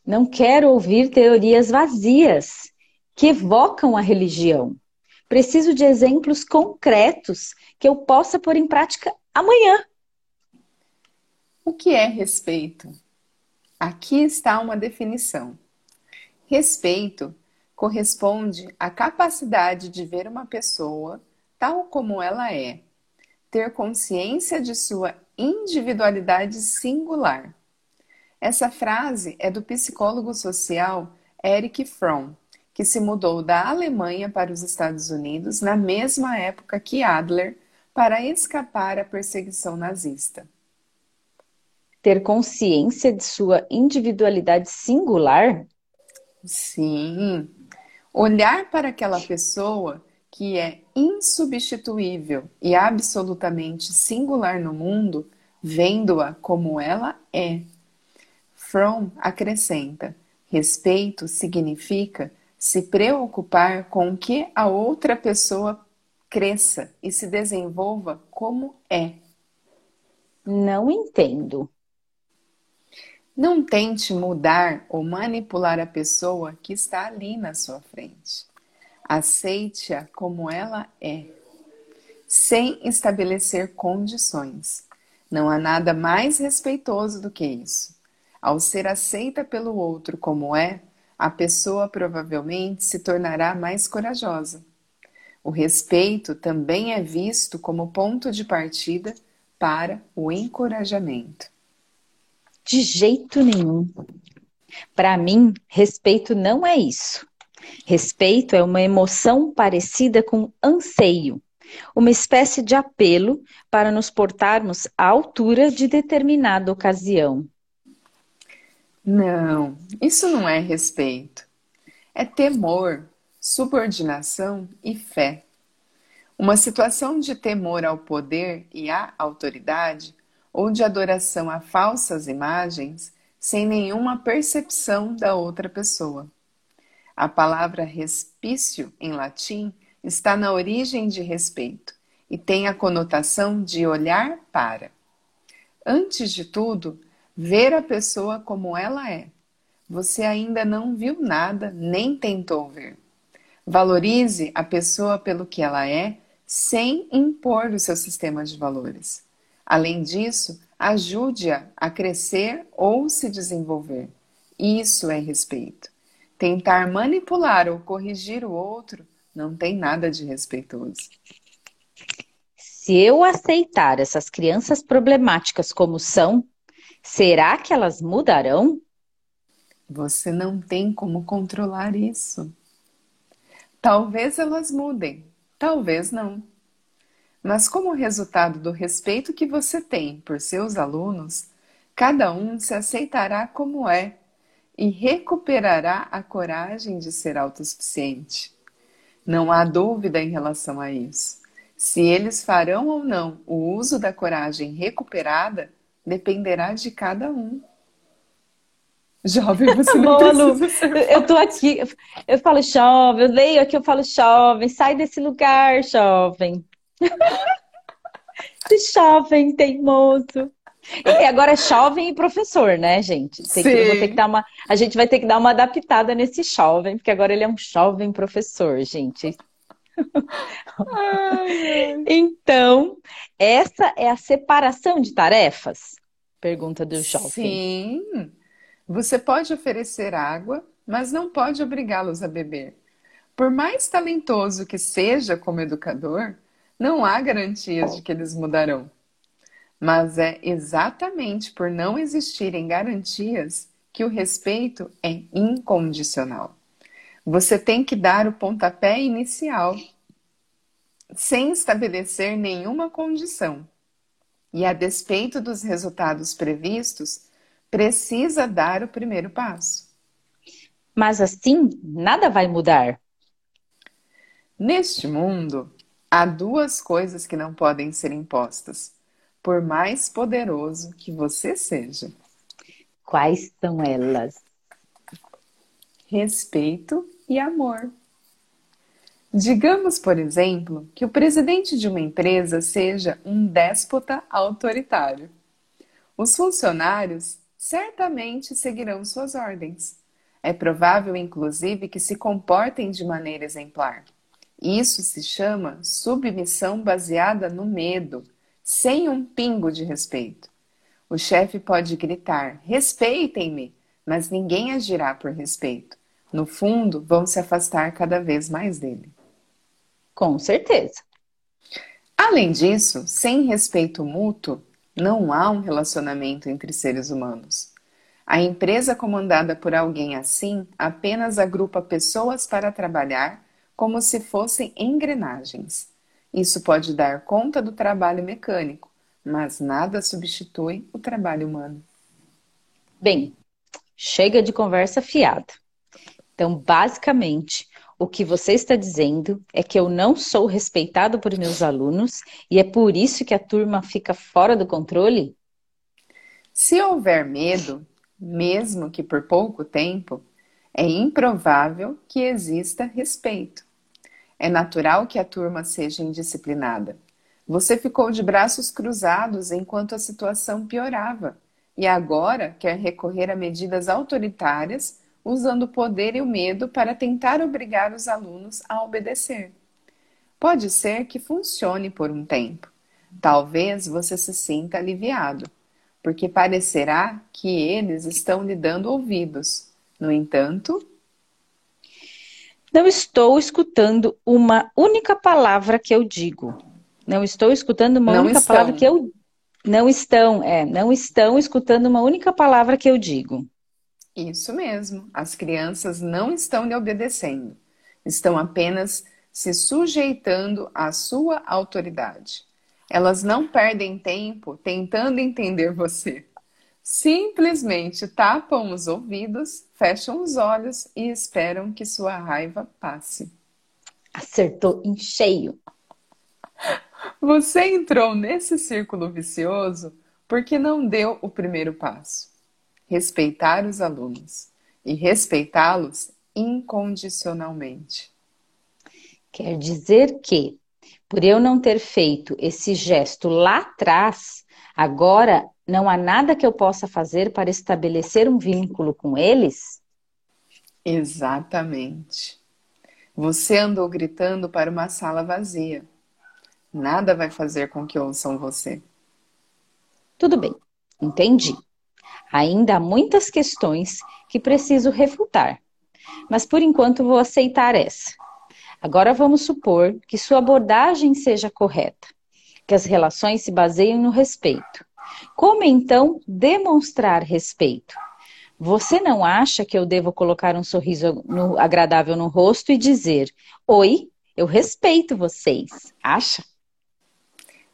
[SPEAKER 2] Não quero ouvir teorias vazias que evocam a religião. Preciso de exemplos concretos que eu possa pôr em prática amanhã.
[SPEAKER 1] O que é respeito? Aqui está uma definição. Respeito corresponde à capacidade de ver uma pessoa tal como ela é, ter consciência de sua individualidade singular. Essa frase é do psicólogo social Eric Fromm, que se mudou da Alemanha para os Estados Unidos na mesma época que Adler para escapar à perseguição nazista.
[SPEAKER 2] Ter consciência de sua individualidade singular?
[SPEAKER 1] Sim. Olhar para aquela pessoa que é insubstituível e absolutamente singular no mundo, vendo-a como ela é. Fromm acrescenta: respeito significa se preocupar com que a outra pessoa cresça e se desenvolva como é.
[SPEAKER 2] Não entendo.
[SPEAKER 1] Não tente mudar ou manipular a pessoa que está ali na sua frente. Aceite-a como ela é, sem estabelecer condições. Não há nada mais respeitoso do que isso. Ao ser aceita pelo outro como é, a pessoa provavelmente se tornará mais corajosa. O respeito também é visto como ponto de partida para o encorajamento.
[SPEAKER 2] De jeito nenhum. Para mim, respeito não é isso. Respeito é uma emoção parecida com anseio, uma espécie de apelo para nos portarmos à altura de determinada ocasião.
[SPEAKER 1] Não, isso não é respeito. É temor, subordinação e fé. Uma situação de temor ao poder e à autoridade, ou de adoração a falsas imagens, sem nenhuma percepção da outra pessoa. A palavra respício, em latim, está na origem de respeito e tem a conotação de olhar para. Antes de tudo, ver a pessoa como ela é. Você ainda não viu nada, nem tentou ver. Valorize a pessoa pelo que ela é, sem impor o seu sistema de valores. Além disso, ajude-a a crescer ou se desenvolver. Isso é respeito. Tentar manipular ou corrigir o outro não tem nada de respeitoso.
[SPEAKER 2] Se eu aceitar essas crianças problemáticas como são, Será que elas mudarão?
[SPEAKER 1] Você não tem como controlar isso. Talvez elas mudem, talvez não. Mas, como resultado do respeito que você tem por seus alunos, cada um se aceitará como é e recuperará a coragem de ser autossuficiente. Não há dúvida em relação a isso. Se eles farão ou não o uso da coragem recuperada, dependerá de cada um. Jovem, você *laughs* não precisa
[SPEAKER 2] Eu tô aqui, eu falo jovem, eu leio aqui, eu falo jovem, sai desse lugar, jovem. *laughs* Esse jovem teimoso. E agora é jovem e professor, né, gente? Tem que, ter que dar uma, a gente vai ter que dar uma adaptada nesse jovem, porque agora ele é um jovem professor, gente. Ai, *laughs* então, essa é a separação de tarefas? Pergunta do jovem.
[SPEAKER 1] Sim. Você pode oferecer água, mas não pode obrigá-los a beber. Por mais talentoso que seja como educador, não há garantias de que eles mudarão. Mas é exatamente por não existirem garantias que o respeito é incondicional. Você tem que dar o pontapé inicial, sem estabelecer nenhuma condição. E a despeito dos resultados previstos, precisa dar o primeiro passo.
[SPEAKER 2] Mas assim, nada vai mudar.
[SPEAKER 1] Neste mundo, há duas coisas que não podem ser impostas, por mais poderoso que você seja.
[SPEAKER 2] Quais são elas?
[SPEAKER 1] Respeito e amor. Digamos, por exemplo, que o presidente de uma empresa seja um déspota autoritário. Os funcionários certamente seguirão suas ordens. É provável, inclusive, que se comportem de maneira exemplar. Isso se chama submissão baseada no medo, sem um pingo de respeito. O chefe pode gritar: respeitem-me, mas ninguém agirá por respeito. No fundo, vão se afastar cada vez mais dele.
[SPEAKER 2] Com certeza.
[SPEAKER 1] Além disso, sem respeito mútuo, não há um relacionamento entre seres humanos. A empresa comandada por alguém assim apenas agrupa pessoas para trabalhar como se fossem engrenagens. Isso pode dar conta do trabalho mecânico, mas nada substitui o trabalho humano.
[SPEAKER 2] Bem, chega de conversa fiada. Então, basicamente, o que você está dizendo é que eu não sou respeitado por meus alunos e é por isso que a turma fica fora do controle?
[SPEAKER 1] Se houver medo, mesmo que por pouco tempo, é improvável que exista respeito. É natural que a turma seja indisciplinada. Você ficou de braços cruzados enquanto a situação piorava e agora quer recorrer a medidas autoritárias, usando o poder e o medo para tentar obrigar os alunos a obedecer. Pode ser que funcione por um tempo. Talvez você se sinta aliviado, porque parecerá que eles estão lhe dando ouvidos. No entanto,
[SPEAKER 2] não estou escutando uma única palavra que eu digo. Não estou escutando uma não única estão. palavra que eu não estão, é, não estão escutando uma única palavra que eu digo.
[SPEAKER 1] Isso mesmo. As crianças não estão lhe obedecendo. Estão apenas se sujeitando à sua autoridade. Elas não perdem tempo tentando entender você simplesmente tapam os ouvidos, fecham os olhos e esperam que sua raiva passe.
[SPEAKER 2] Acertou em cheio.
[SPEAKER 1] Você entrou nesse círculo vicioso porque não deu o primeiro passo. Respeitar os alunos e respeitá-los incondicionalmente.
[SPEAKER 2] Quer dizer que, por eu não ter feito esse gesto lá atrás, agora não há nada que eu possa fazer para estabelecer um vínculo com eles?
[SPEAKER 1] Exatamente. Você andou gritando para uma sala vazia. Nada vai fazer com que ouçam você.
[SPEAKER 2] Tudo bem, entendi. Ainda há muitas questões que preciso refutar, mas por enquanto vou aceitar essa. Agora vamos supor que sua abordagem seja correta, que as relações se baseiem no respeito. Como então demonstrar respeito? Você não acha que eu devo colocar um sorriso no, agradável no rosto e dizer: Oi, eu respeito vocês? Acha?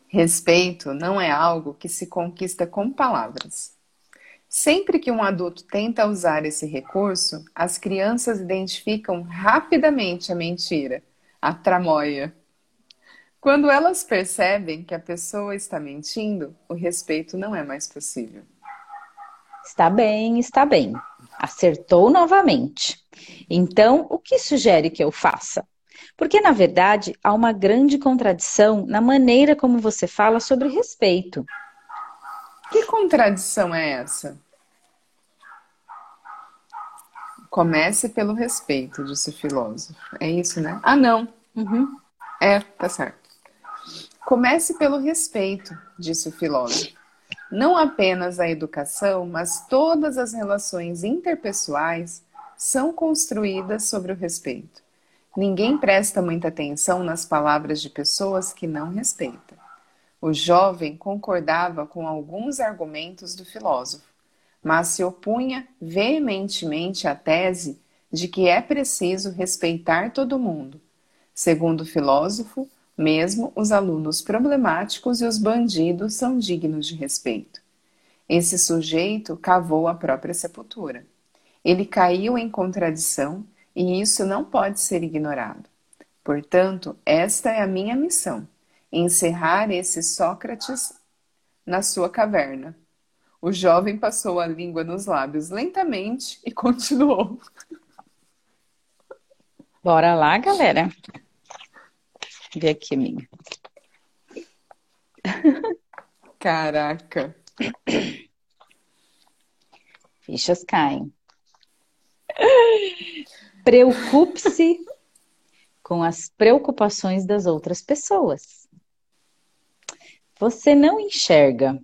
[SPEAKER 1] Respeito não é algo que se conquista com palavras. Sempre que um adulto tenta usar esse recurso, as crianças identificam rapidamente a mentira, a tramóia, quando elas percebem que a pessoa está mentindo, o respeito não é mais possível.
[SPEAKER 2] Está bem, está bem. Acertou novamente. Então, o que sugere que eu faça? Porque, na verdade, há uma grande contradição na maneira como você fala sobre respeito.
[SPEAKER 1] Que contradição é essa? Comece pelo respeito, disse o filósofo. É isso, né? Ah, não. Uhum. É, tá certo. Comece pelo respeito, disse o filósofo. Não apenas a educação, mas todas as relações interpessoais são construídas sobre o respeito. Ninguém presta muita atenção nas palavras de pessoas que não respeitam. O jovem concordava com alguns argumentos do filósofo, mas se opunha veementemente à tese de que é preciso respeitar todo mundo. Segundo o filósofo, mesmo os alunos problemáticos e os bandidos são dignos de respeito. Esse sujeito cavou a própria sepultura. Ele caiu em contradição e isso não pode ser ignorado. Portanto, esta é a minha missão: encerrar esse Sócrates na sua caverna. O jovem passou a língua nos lábios lentamente e *laughs* continuou.
[SPEAKER 2] Bora lá, galera. Vê aqui, amiga.
[SPEAKER 1] Caraca.
[SPEAKER 2] Fichas caem. *laughs* Preocupe-se com as preocupações das outras pessoas. Você não enxerga,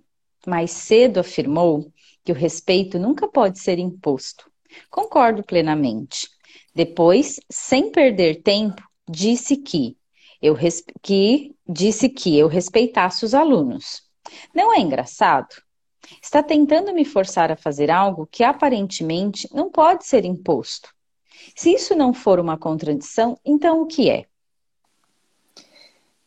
[SPEAKER 2] mais cedo afirmou que o respeito nunca pode ser imposto. Concordo plenamente. Depois, sem perder tempo, disse que eu que disse que eu respeitasse os alunos. Não é engraçado? Está tentando me forçar a fazer algo que aparentemente não pode ser imposto. Se isso não for uma contradição, então o que é?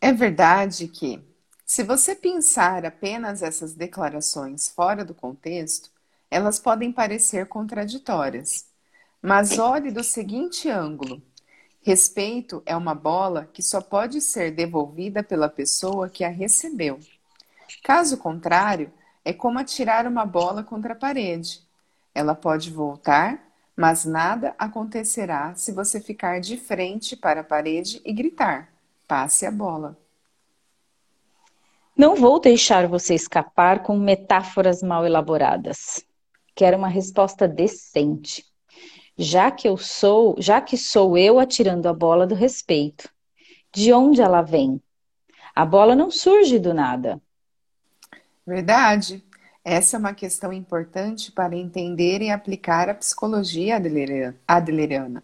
[SPEAKER 1] É verdade que, se você pensar apenas essas declarações fora do contexto, elas podem parecer contraditórias. Mas olhe do seguinte ângulo: respeito é uma bola que só pode ser devolvida pela pessoa que a recebeu. Caso contrário, é como atirar uma bola contra a parede. Ela pode voltar, mas nada acontecerá se você ficar de frente para a parede e gritar: passe a bola.
[SPEAKER 2] Não vou deixar você escapar com metáforas mal elaboradas. Quero uma resposta decente. Já que eu sou, já que sou eu atirando a bola do respeito. De onde ela vem? A bola não surge do nada.
[SPEAKER 1] Verdade. Essa é uma questão importante para entender e aplicar a psicologia adleriana.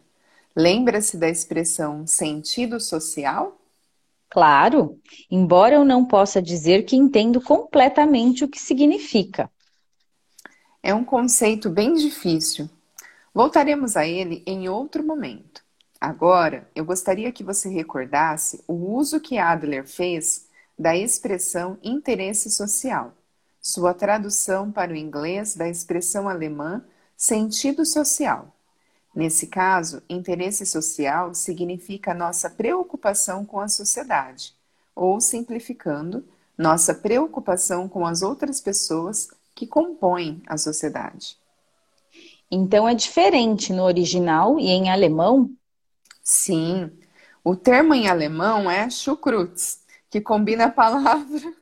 [SPEAKER 1] Lembra-se da expressão sentido social?
[SPEAKER 2] Claro, embora eu não possa dizer que entendo completamente o que significa.
[SPEAKER 1] É um conceito bem difícil. Voltaremos a ele em outro momento. Agora, eu gostaria que você recordasse o uso que Adler fez da expressão interesse social, sua tradução para o inglês da expressão alemã sentido social. Nesse caso, interesse social significa nossa preocupação com a sociedade, ou, simplificando, nossa preocupação com as outras pessoas que compõem a sociedade.
[SPEAKER 2] Então é diferente no original e em alemão?
[SPEAKER 1] Sim. O termo em alemão é Schukrutz, que combina a palavra.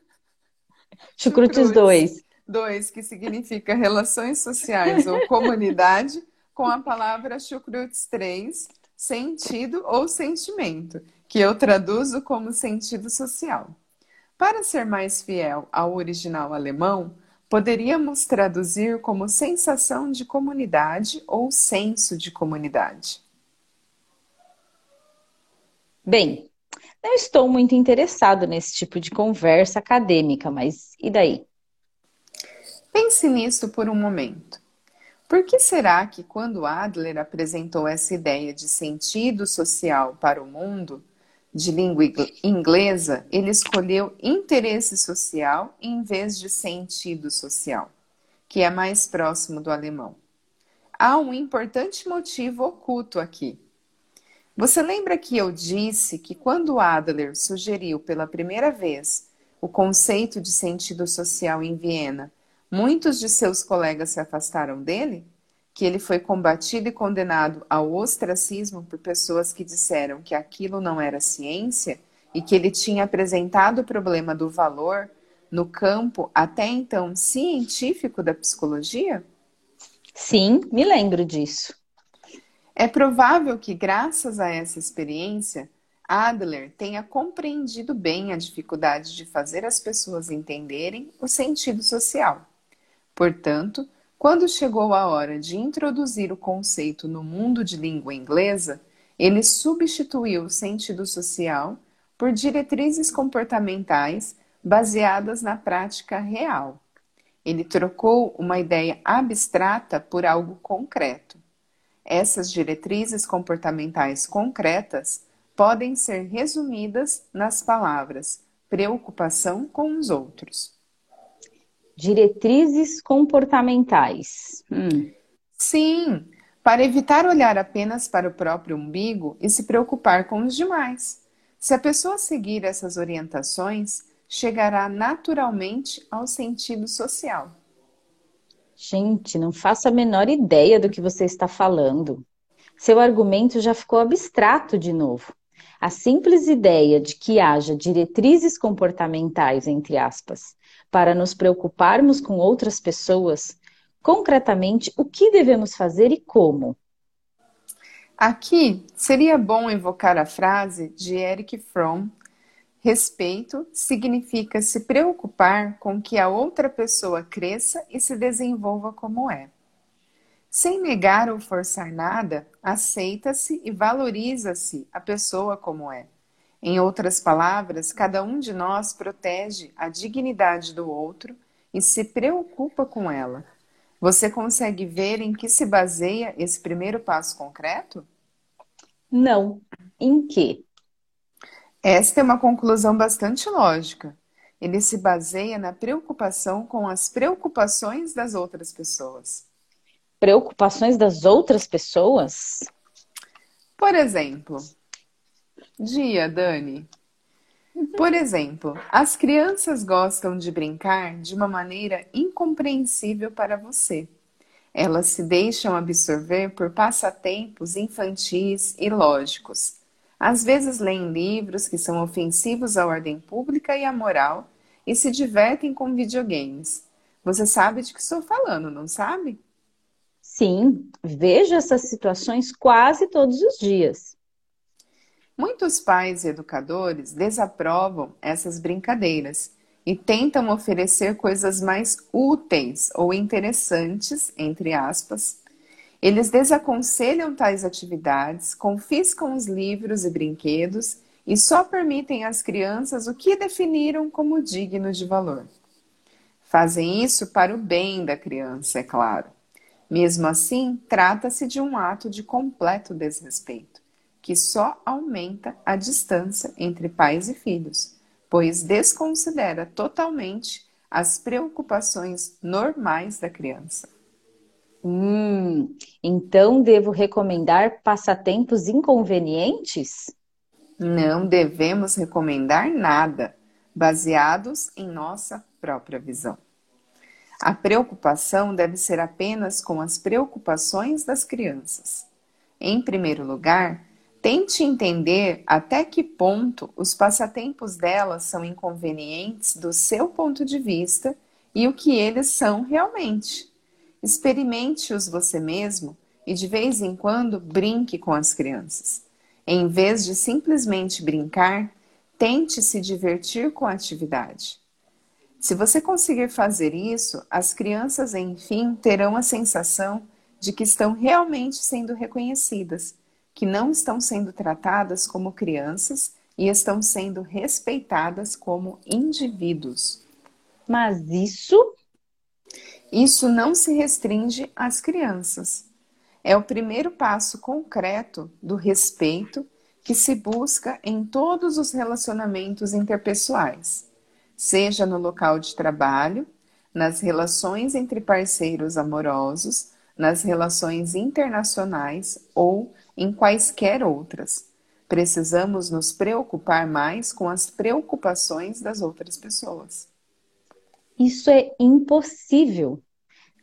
[SPEAKER 2] Chucrutes 2.
[SPEAKER 1] 2, que significa relações sociais ou comunidade, com a palavra Chucrutes 3, sentido ou sentimento, que eu traduzo como sentido social. Para ser mais fiel ao original alemão, poderíamos traduzir como sensação de comunidade ou senso de comunidade.
[SPEAKER 2] Bem, não estou muito interessado nesse tipo de conversa acadêmica, mas e daí?
[SPEAKER 1] Pense nisso por um momento. Por que será que, quando Adler apresentou essa ideia de sentido social para o mundo, de língua inglesa, ele escolheu interesse social em vez de sentido social, que é mais próximo do alemão? Há um importante motivo oculto aqui. Você lembra que eu disse que quando Adler sugeriu pela primeira vez o conceito de sentido social em Viena, muitos de seus colegas se afastaram dele? Que ele foi combatido e condenado ao ostracismo por pessoas que disseram que aquilo não era ciência e que ele tinha apresentado o problema do valor no campo até então científico da psicologia?
[SPEAKER 2] Sim, me lembro disso.
[SPEAKER 1] É provável que, graças a essa experiência, Adler tenha compreendido bem a dificuldade de fazer as pessoas entenderem o sentido social. Portanto, quando chegou a hora de introduzir o conceito no mundo de língua inglesa, ele substituiu o sentido social por diretrizes comportamentais baseadas na prática real. Ele trocou uma ideia abstrata por algo concreto. Essas diretrizes comportamentais concretas podem ser resumidas nas palavras preocupação com os outros.
[SPEAKER 2] Diretrizes comportamentais.
[SPEAKER 1] Hum. Sim, para evitar olhar apenas para o próprio umbigo e se preocupar com os demais. Se a pessoa seguir essas orientações, chegará naturalmente ao sentido social.
[SPEAKER 2] Gente, não faço a menor ideia do que você está falando. Seu argumento já ficou abstrato de novo. A simples ideia de que haja diretrizes comportamentais, entre aspas, para nos preocuparmos com outras pessoas, concretamente o que devemos fazer e como.
[SPEAKER 1] Aqui seria bom evocar a frase de Eric Fromm: respeito significa se preocupar com que a outra pessoa cresça e se desenvolva como é. Sem negar ou forçar nada, aceita-se e valoriza-se a pessoa como é. Em outras palavras, cada um de nós protege a dignidade do outro e se preocupa com ela. Você consegue ver em que se baseia esse primeiro passo concreto?
[SPEAKER 2] Não. Em que?
[SPEAKER 1] Esta é uma conclusão bastante lógica. Ele se baseia na preocupação com as preocupações das outras pessoas
[SPEAKER 2] preocupações das outras pessoas?
[SPEAKER 1] Por exemplo, dia, Dani. Por exemplo, as crianças gostam de brincar de uma maneira incompreensível para você. Elas se deixam absorver por passatempos infantis e lógicos. Às vezes leem livros que são ofensivos à ordem pública e à moral e se divertem com videogames. Você sabe de que estou falando, não sabe?
[SPEAKER 2] Sim, vejo essas situações quase todos os dias.
[SPEAKER 1] Muitos pais e educadores desaprovam essas brincadeiras e tentam oferecer coisas mais úteis ou interessantes, entre aspas. Eles desaconselham tais atividades, confiscam os livros e brinquedos e só permitem às crianças o que definiram como digno de valor. Fazem isso para o bem da criança, é claro. Mesmo assim, trata-se de um ato de completo desrespeito, que só aumenta a distância entre pais e filhos, pois desconsidera totalmente as preocupações normais da criança.
[SPEAKER 2] Hum, então devo recomendar passatempos inconvenientes?
[SPEAKER 1] Não devemos recomendar nada, baseados em nossa própria visão. A preocupação deve ser apenas com as preocupações das crianças. Em primeiro lugar, tente entender até que ponto os passatempos delas são inconvenientes do seu ponto de vista e o que eles são realmente. Experimente-os você mesmo e de vez em quando brinque com as crianças. Em vez de simplesmente brincar, tente se divertir com a atividade. Se você conseguir fazer isso, as crianças, enfim, terão a sensação de que estão realmente sendo reconhecidas, que não estão sendo tratadas como crianças e estão sendo respeitadas como indivíduos.
[SPEAKER 2] Mas isso?
[SPEAKER 1] Isso não se restringe às crianças. É o primeiro passo concreto do respeito que se busca em todos os relacionamentos interpessoais seja no local de trabalho, nas relações entre parceiros amorosos, nas relações internacionais ou em quaisquer outras. Precisamos nos preocupar mais com as preocupações das outras pessoas.
[SPEAKER 2] Isso é impossível.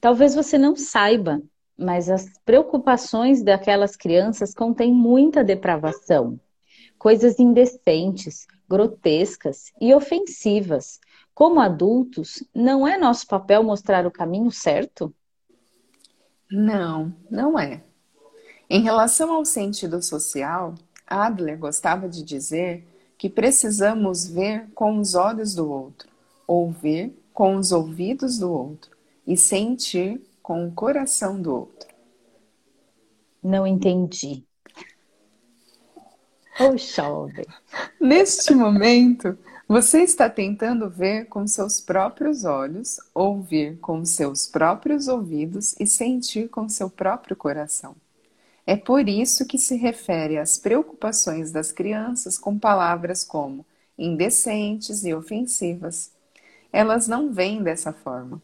[SPEAKER 2] Talvez você não saiba, mas as preocupações daquelas crianças contêm muita depravação, coisas indecentes, grotescas e ofensivas. Como adultos, não é nosso papel mostrar o caminho certo?
[SPEAKER 1] Não, não é. Em relação ao sentido social, Adler gostava de dizer que precisamos ver com os olhos do outro, ouvir com os ouvidos do outro e sentir com o coração do outro.
[SPEAKER 2] Não entendi. Oh, chove. *laughs*
[SPEAKER 1] Neste momento, você está tentando ver com seus próprios olhos, ouvir com seus próprios ouvidos e sentir com seu próprio coração. É por isso que se refere às preocupações das crianças com palavras como indecentes e ofensivas. Elas não vêm dessa forma.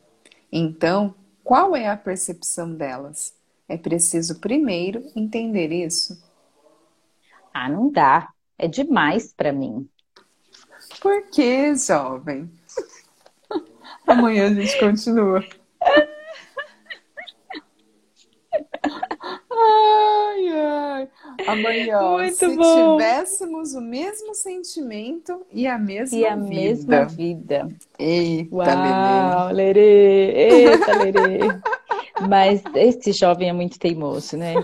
[SPEAKER 1] Então, qual é a percepção delas? É preciso primeiro entender isso.
[SPEAKER 2] Ah, não dá. É demais para mim.
[SPEAKER 1] Por que, jovem? *laughs* Amanhã a gente continua. Ai, ai. Amanhã, Muito se bom. tivéssemos o mesmo sentimento e a mesma
[SPEAKER 2] e a
[SPEAKER 1] vida.
[SPEAKER 2] mesma vida.
[SPEAKER 1] Eita,
[SPEAKER 2] Uau, Lerê. Eita, Lerê. Mas esse jovem é muito teimoso, né?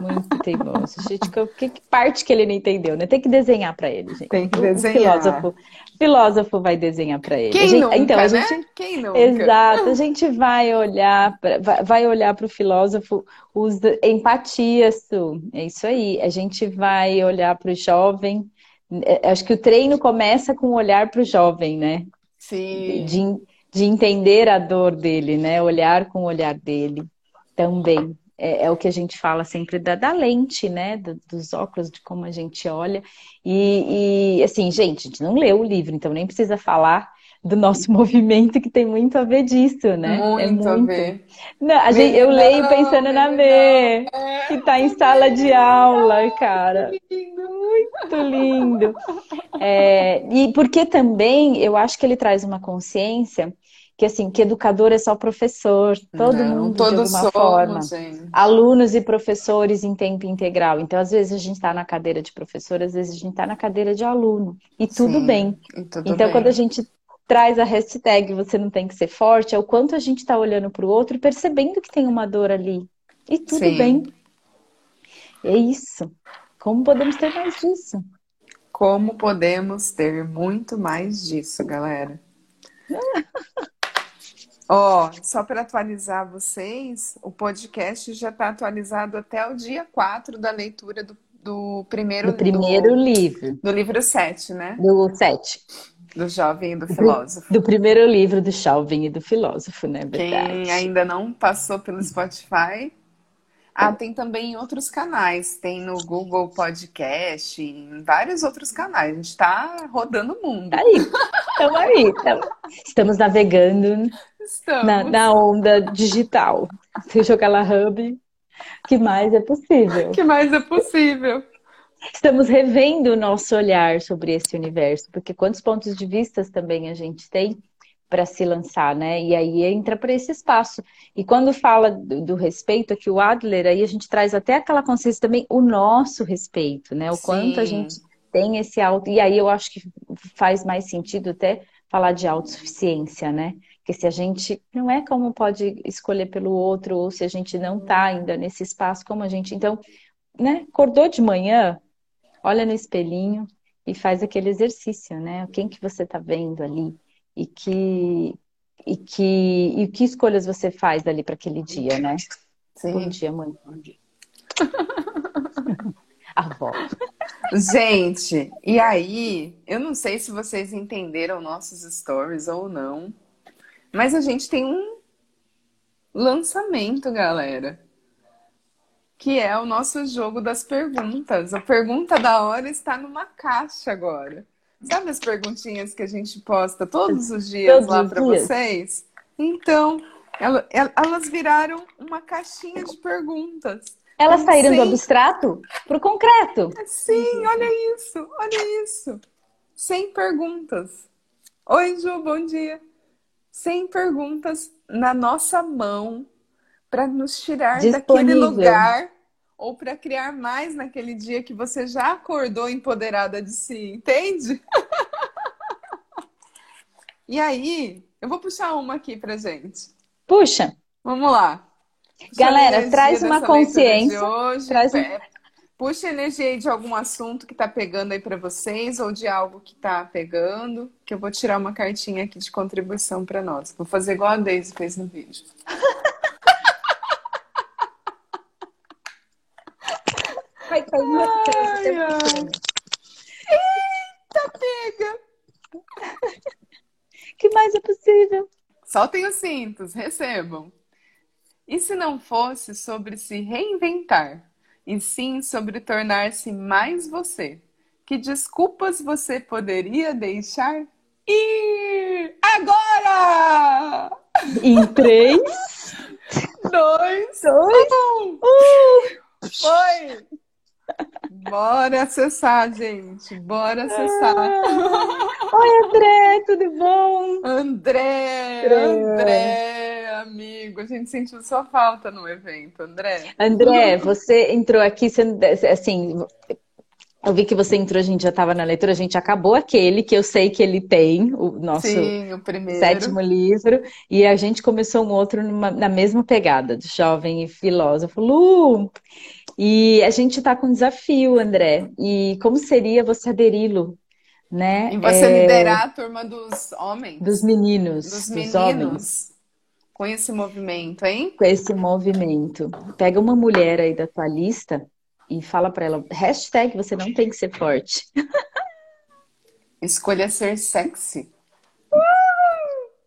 [SPEAKER 2] Muito teimoso. Gente, que, que, parte que ele não entendeu, né? Tem que desenhar para ele, gente.
[SPEAKER 1] Tem que desenhar.
[SPEAKER 2] O filósofo, filósofo vai desenhar para ele.
[SPEAKER 1] Quem
[SPEAKER 2] gente,
[SPEAKER 1] nunca,
[SPEAKER 2] então, a
[SPEAKER 1] né?
[SPEAKER 2] gente,
[SPEAKER 1] Quem nunca?
[SPEAKER 2] Exato. A gente vai olhar, pra, vai olhar para o filósofo, usa empatia, Su. É isso aí. A gente vai olhar para o jovem. É, acho que o treino começa com o olhar para o jovem, né?
[SPEAKER 1] Sim.
[SPEAKER 2] De, de entender a dor dele, né? Olhar com o olhar dele também. É, é o que a gente fala sempre da, da lente, né? Do, dos óculos, de como a gente olha. E, e, assim, gente, a gente não leu o livro, então nem precisa falar do nosso *laughs* movimento que tem muito a ver disso, né?
[SPEAKER 1] Muito, é muito... a ver.
[SPEAKER 2] Não, a gente, eu leio pensando na Mê, que está em sala de aula, cara. Muito lindo. É, e porque também eu acho que ele traz uma consciência que assim, que educador é só professor, todo Não, mundo de alguma somos, forma. Gente. Alunos e professores em tempo integral. Então, às vezes a gente está na cadeira de professor, às vezes a gente está na cadeira de aluno. E tudo Sim, bem.
[SPEAKER 1] E tudo
[SPEAKER 2] então,
[SPEAKER 1] bem.
[SPEAKER 2] quando a gente traz a hashtag você não tem que ser forte, é o quanto a gente está olhando para o outro e percebendo que tem uma dor ali. E tudo Sim. bem. É isso. Como podemos ter mais disso?
[SPEAKER 1] Como podemos ter muito mais disso, galera? *laughs* Ó, oh, só para atualizar vocês, o podcast já está atualizado até o dia 4 da leitura do, do primeiro,
[SPEAKER 2] do primeiro do, livro.
[SPEAKER 1] Do livro 7, né?
[SPEAKER 2] Do 7.
[SPEAKER 1] Do jovem e do filósofo.
[SPEAKER 2] Do, do, primeiro livro do jovem e do filósofo, né? Verdade.
[SPEAKER 1] Quem ainda não passou pelo Spotify, ah, tem também em outros canais. Tem no Google Podcast, em vários outros canais. A gente está rodando o mundo.
[SPEAKER 2] Tá aí, estamos aí. Estamos navegando
[SPEAKER 1] Estamos.
[SPEAKER 2] Na, na onda digital. *laughs* Se jogar lá Hub, que mais é possível?
[SPEAKER 1] que mais é possível?
[SPEAKER 2] Estamos revendo o nosso olhar sobre esse universo, porque quantos pontos de vista também a gente tem para se lançar, né? E aí entra para esse espaço. E quando fala do, do, respeito, aqui o Adler, aí a gente traz até aquela consciência também, o nosso respeito, né? O Sim. quanto a gente tem esse auto. E aí eu acho que faz mais sentido até falar de autossuficiência, né? Porque se a gente não é como pode escolher pelo outro, ou se a gente não está ainda nesse espaço, como a gente. Então, né? Acordou de manhã, olha no espelhinho e faz aquele exercício, né? Quem que você está vendo ali? E que, e que, e que escolhas você faz ali para aquele dia, né?
[SPEAKER 1] Sim.
[SPEAKER 2] Bom dia, mãe. Bom dia. *laughs* Avó.
[SPEAKER 1] Gente, e aí, eu não sei se vocês entenderam nossos stories ou não, mas a gente tem um lançamento, galera. Que é o nosso jogo das perguntas. A pergunta da hora está numa caixa agora. Sabe as perguntinhas que a gente posta todos os dias todos lá para vocês? Então, elas viraram uma caixinha de perguntas.
[SPEAKER 2] Elas saíram do abstrato para o concreto.
[SPEAKER 1] Sim, olha isso, olha isso. Sem perguntas. Oi, Ju, bom dia sem perguntas na nossa mão para nos tirar Disponível. daquele lugar ou para criar mais naquele dia que você já acordou empoderada de si, entende? *laughs* e aí, eu vou puxar uma aqui pra gente.
[SPEAKER 2] Puxa.
[SPEAKER 1] Vamos lá.
[SPEAKER 2] Puxa Galera, traz uma consciência.
[SPEAKER 1] Hoje,
[SPEAKER 2] traz um...
[SPEAKER 1] Puxa energia aí de algum assunto que tá pegando aí para vocês ou de algo que tá pegando, que eu vou tirar uma cartinha aqui de contribuição para nós. Vou fazer igual a Daisy fez no vídeo. *laughs*
[SPEAKER 2] Vai cair uma
[SPEAKER 1] Eita, pega! *laughs*
[SPEAKER 2] que mais é possível?
[SPEAKER 1] Soltem os cintos, recebam. E se não fosse sobre se reinventar? E sim sobre tornar-se mais você. Que desculpas você poderia deixar ir agora?
[SPEAKER 2] Em três, *laughs*
[SPEAKER 1] dois,
[SPEAKER 2] dois.
[SPEAKER 1] Um. Foi! Bora acessar, gente. Bora acessar.
[SPEAKER 2] Ah. Oi, André, tudo bom?
[SPEAKER 1] André, André, amigo. A gente sentiu sua falta no evento, André.
[SPEAKER 2] André, você entrou aqui, assim, eu vi que você entrou, a gente já estava na leitura, a gente acabou aquele que eu sei que ele tem, o nosso
[SPEAKER 1] Sim, o
[SPEAKER 2] sétimo livro, e a gente começou um outro numa, na mesma pegada, de jovem e filósofo. Lu! E a gente está com um desafio, André. E como seria você aderi-lo? Né?
[SPEAKER 1] E você é... liderar a turma dos homens.
[SPEAKER 2] Dos meninos.
[SPEAKER 1] Dos, dos meninos. Homens. Com esse movimento, hein?
[SPEAKER 2] Com esse movimento. Pega uma mulher aí da tua lista e fala para ela, hashtag você não tem que ser forte. *laughs*
[SPEAKER 1] Escolha ser sexy.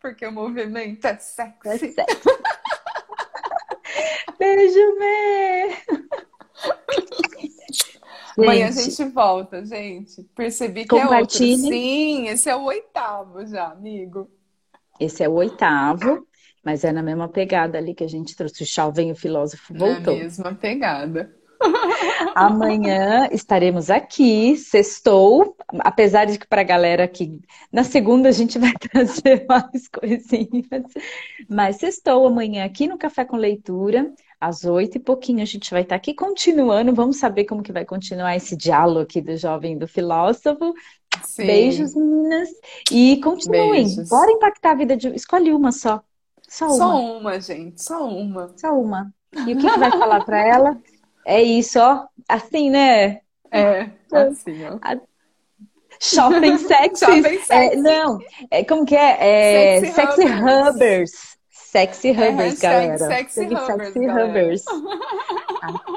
[SPEAKER 1] Porque o movimento é sexy. É sexy. *laughs*
[SPEAKER 2] Beijo, Mê!
[SPEAKER 1] Amanhã a gente volta, gente. Percebi que é outro. Sim, esse é o oitavo já, amigo.
[SPEAKER 2] Esse é o oitavo, mas é na mesma pegada ali que a gente trouxe. O Chalvin, o filósofo, voltou.
[SPEAKER 1] Na mesma pegada. *laughs* *laughs*
[SPEAKER 2] Amanhã estaremos aqui, sextou, apesar de que para a galera aqui, na segunda a gente vai *laughs* trazer mais coisinhas, mas sextou amanhã aqui no Café com Leitura, às oito e pouquinho a gente vai estar aqui continuando, vamos saber como que vai continuar esse diálogo aqui do jovem do filósofo. Sim. Beijos, meninas, e continuem, Beijos. bora impactar a vida de... Escolhe uma só. Só uma.
[SPEAKER 1] Só uma, gente, só uma.
[SPEAKER 2] Só uma. E o que, que vai falar para ela? É isso, ó. Assim, né?
[SPEAKER 1] É, *laughs* assim, ó.
[SPEAKER 2] Shopping *laughs* sexy.
[SPEAKER 1] Shopping sexy.
[SPEAKER 2] É, não, é, como que é? é sexy, sexy Hubbers. Sexy Hubbers, é, galera.
[SPEAKER 1] Sexy, sexy Hubbers. Hubbers.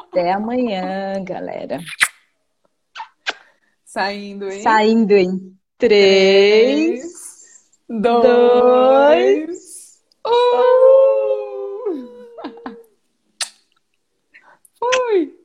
[SPEAKER 2] Até amanhã, galera.
[SPEAKER 1] Saindo em.
[SPEAKER 2] Saindo em
[SPEAKER 1] 3, 2, 1. Fui!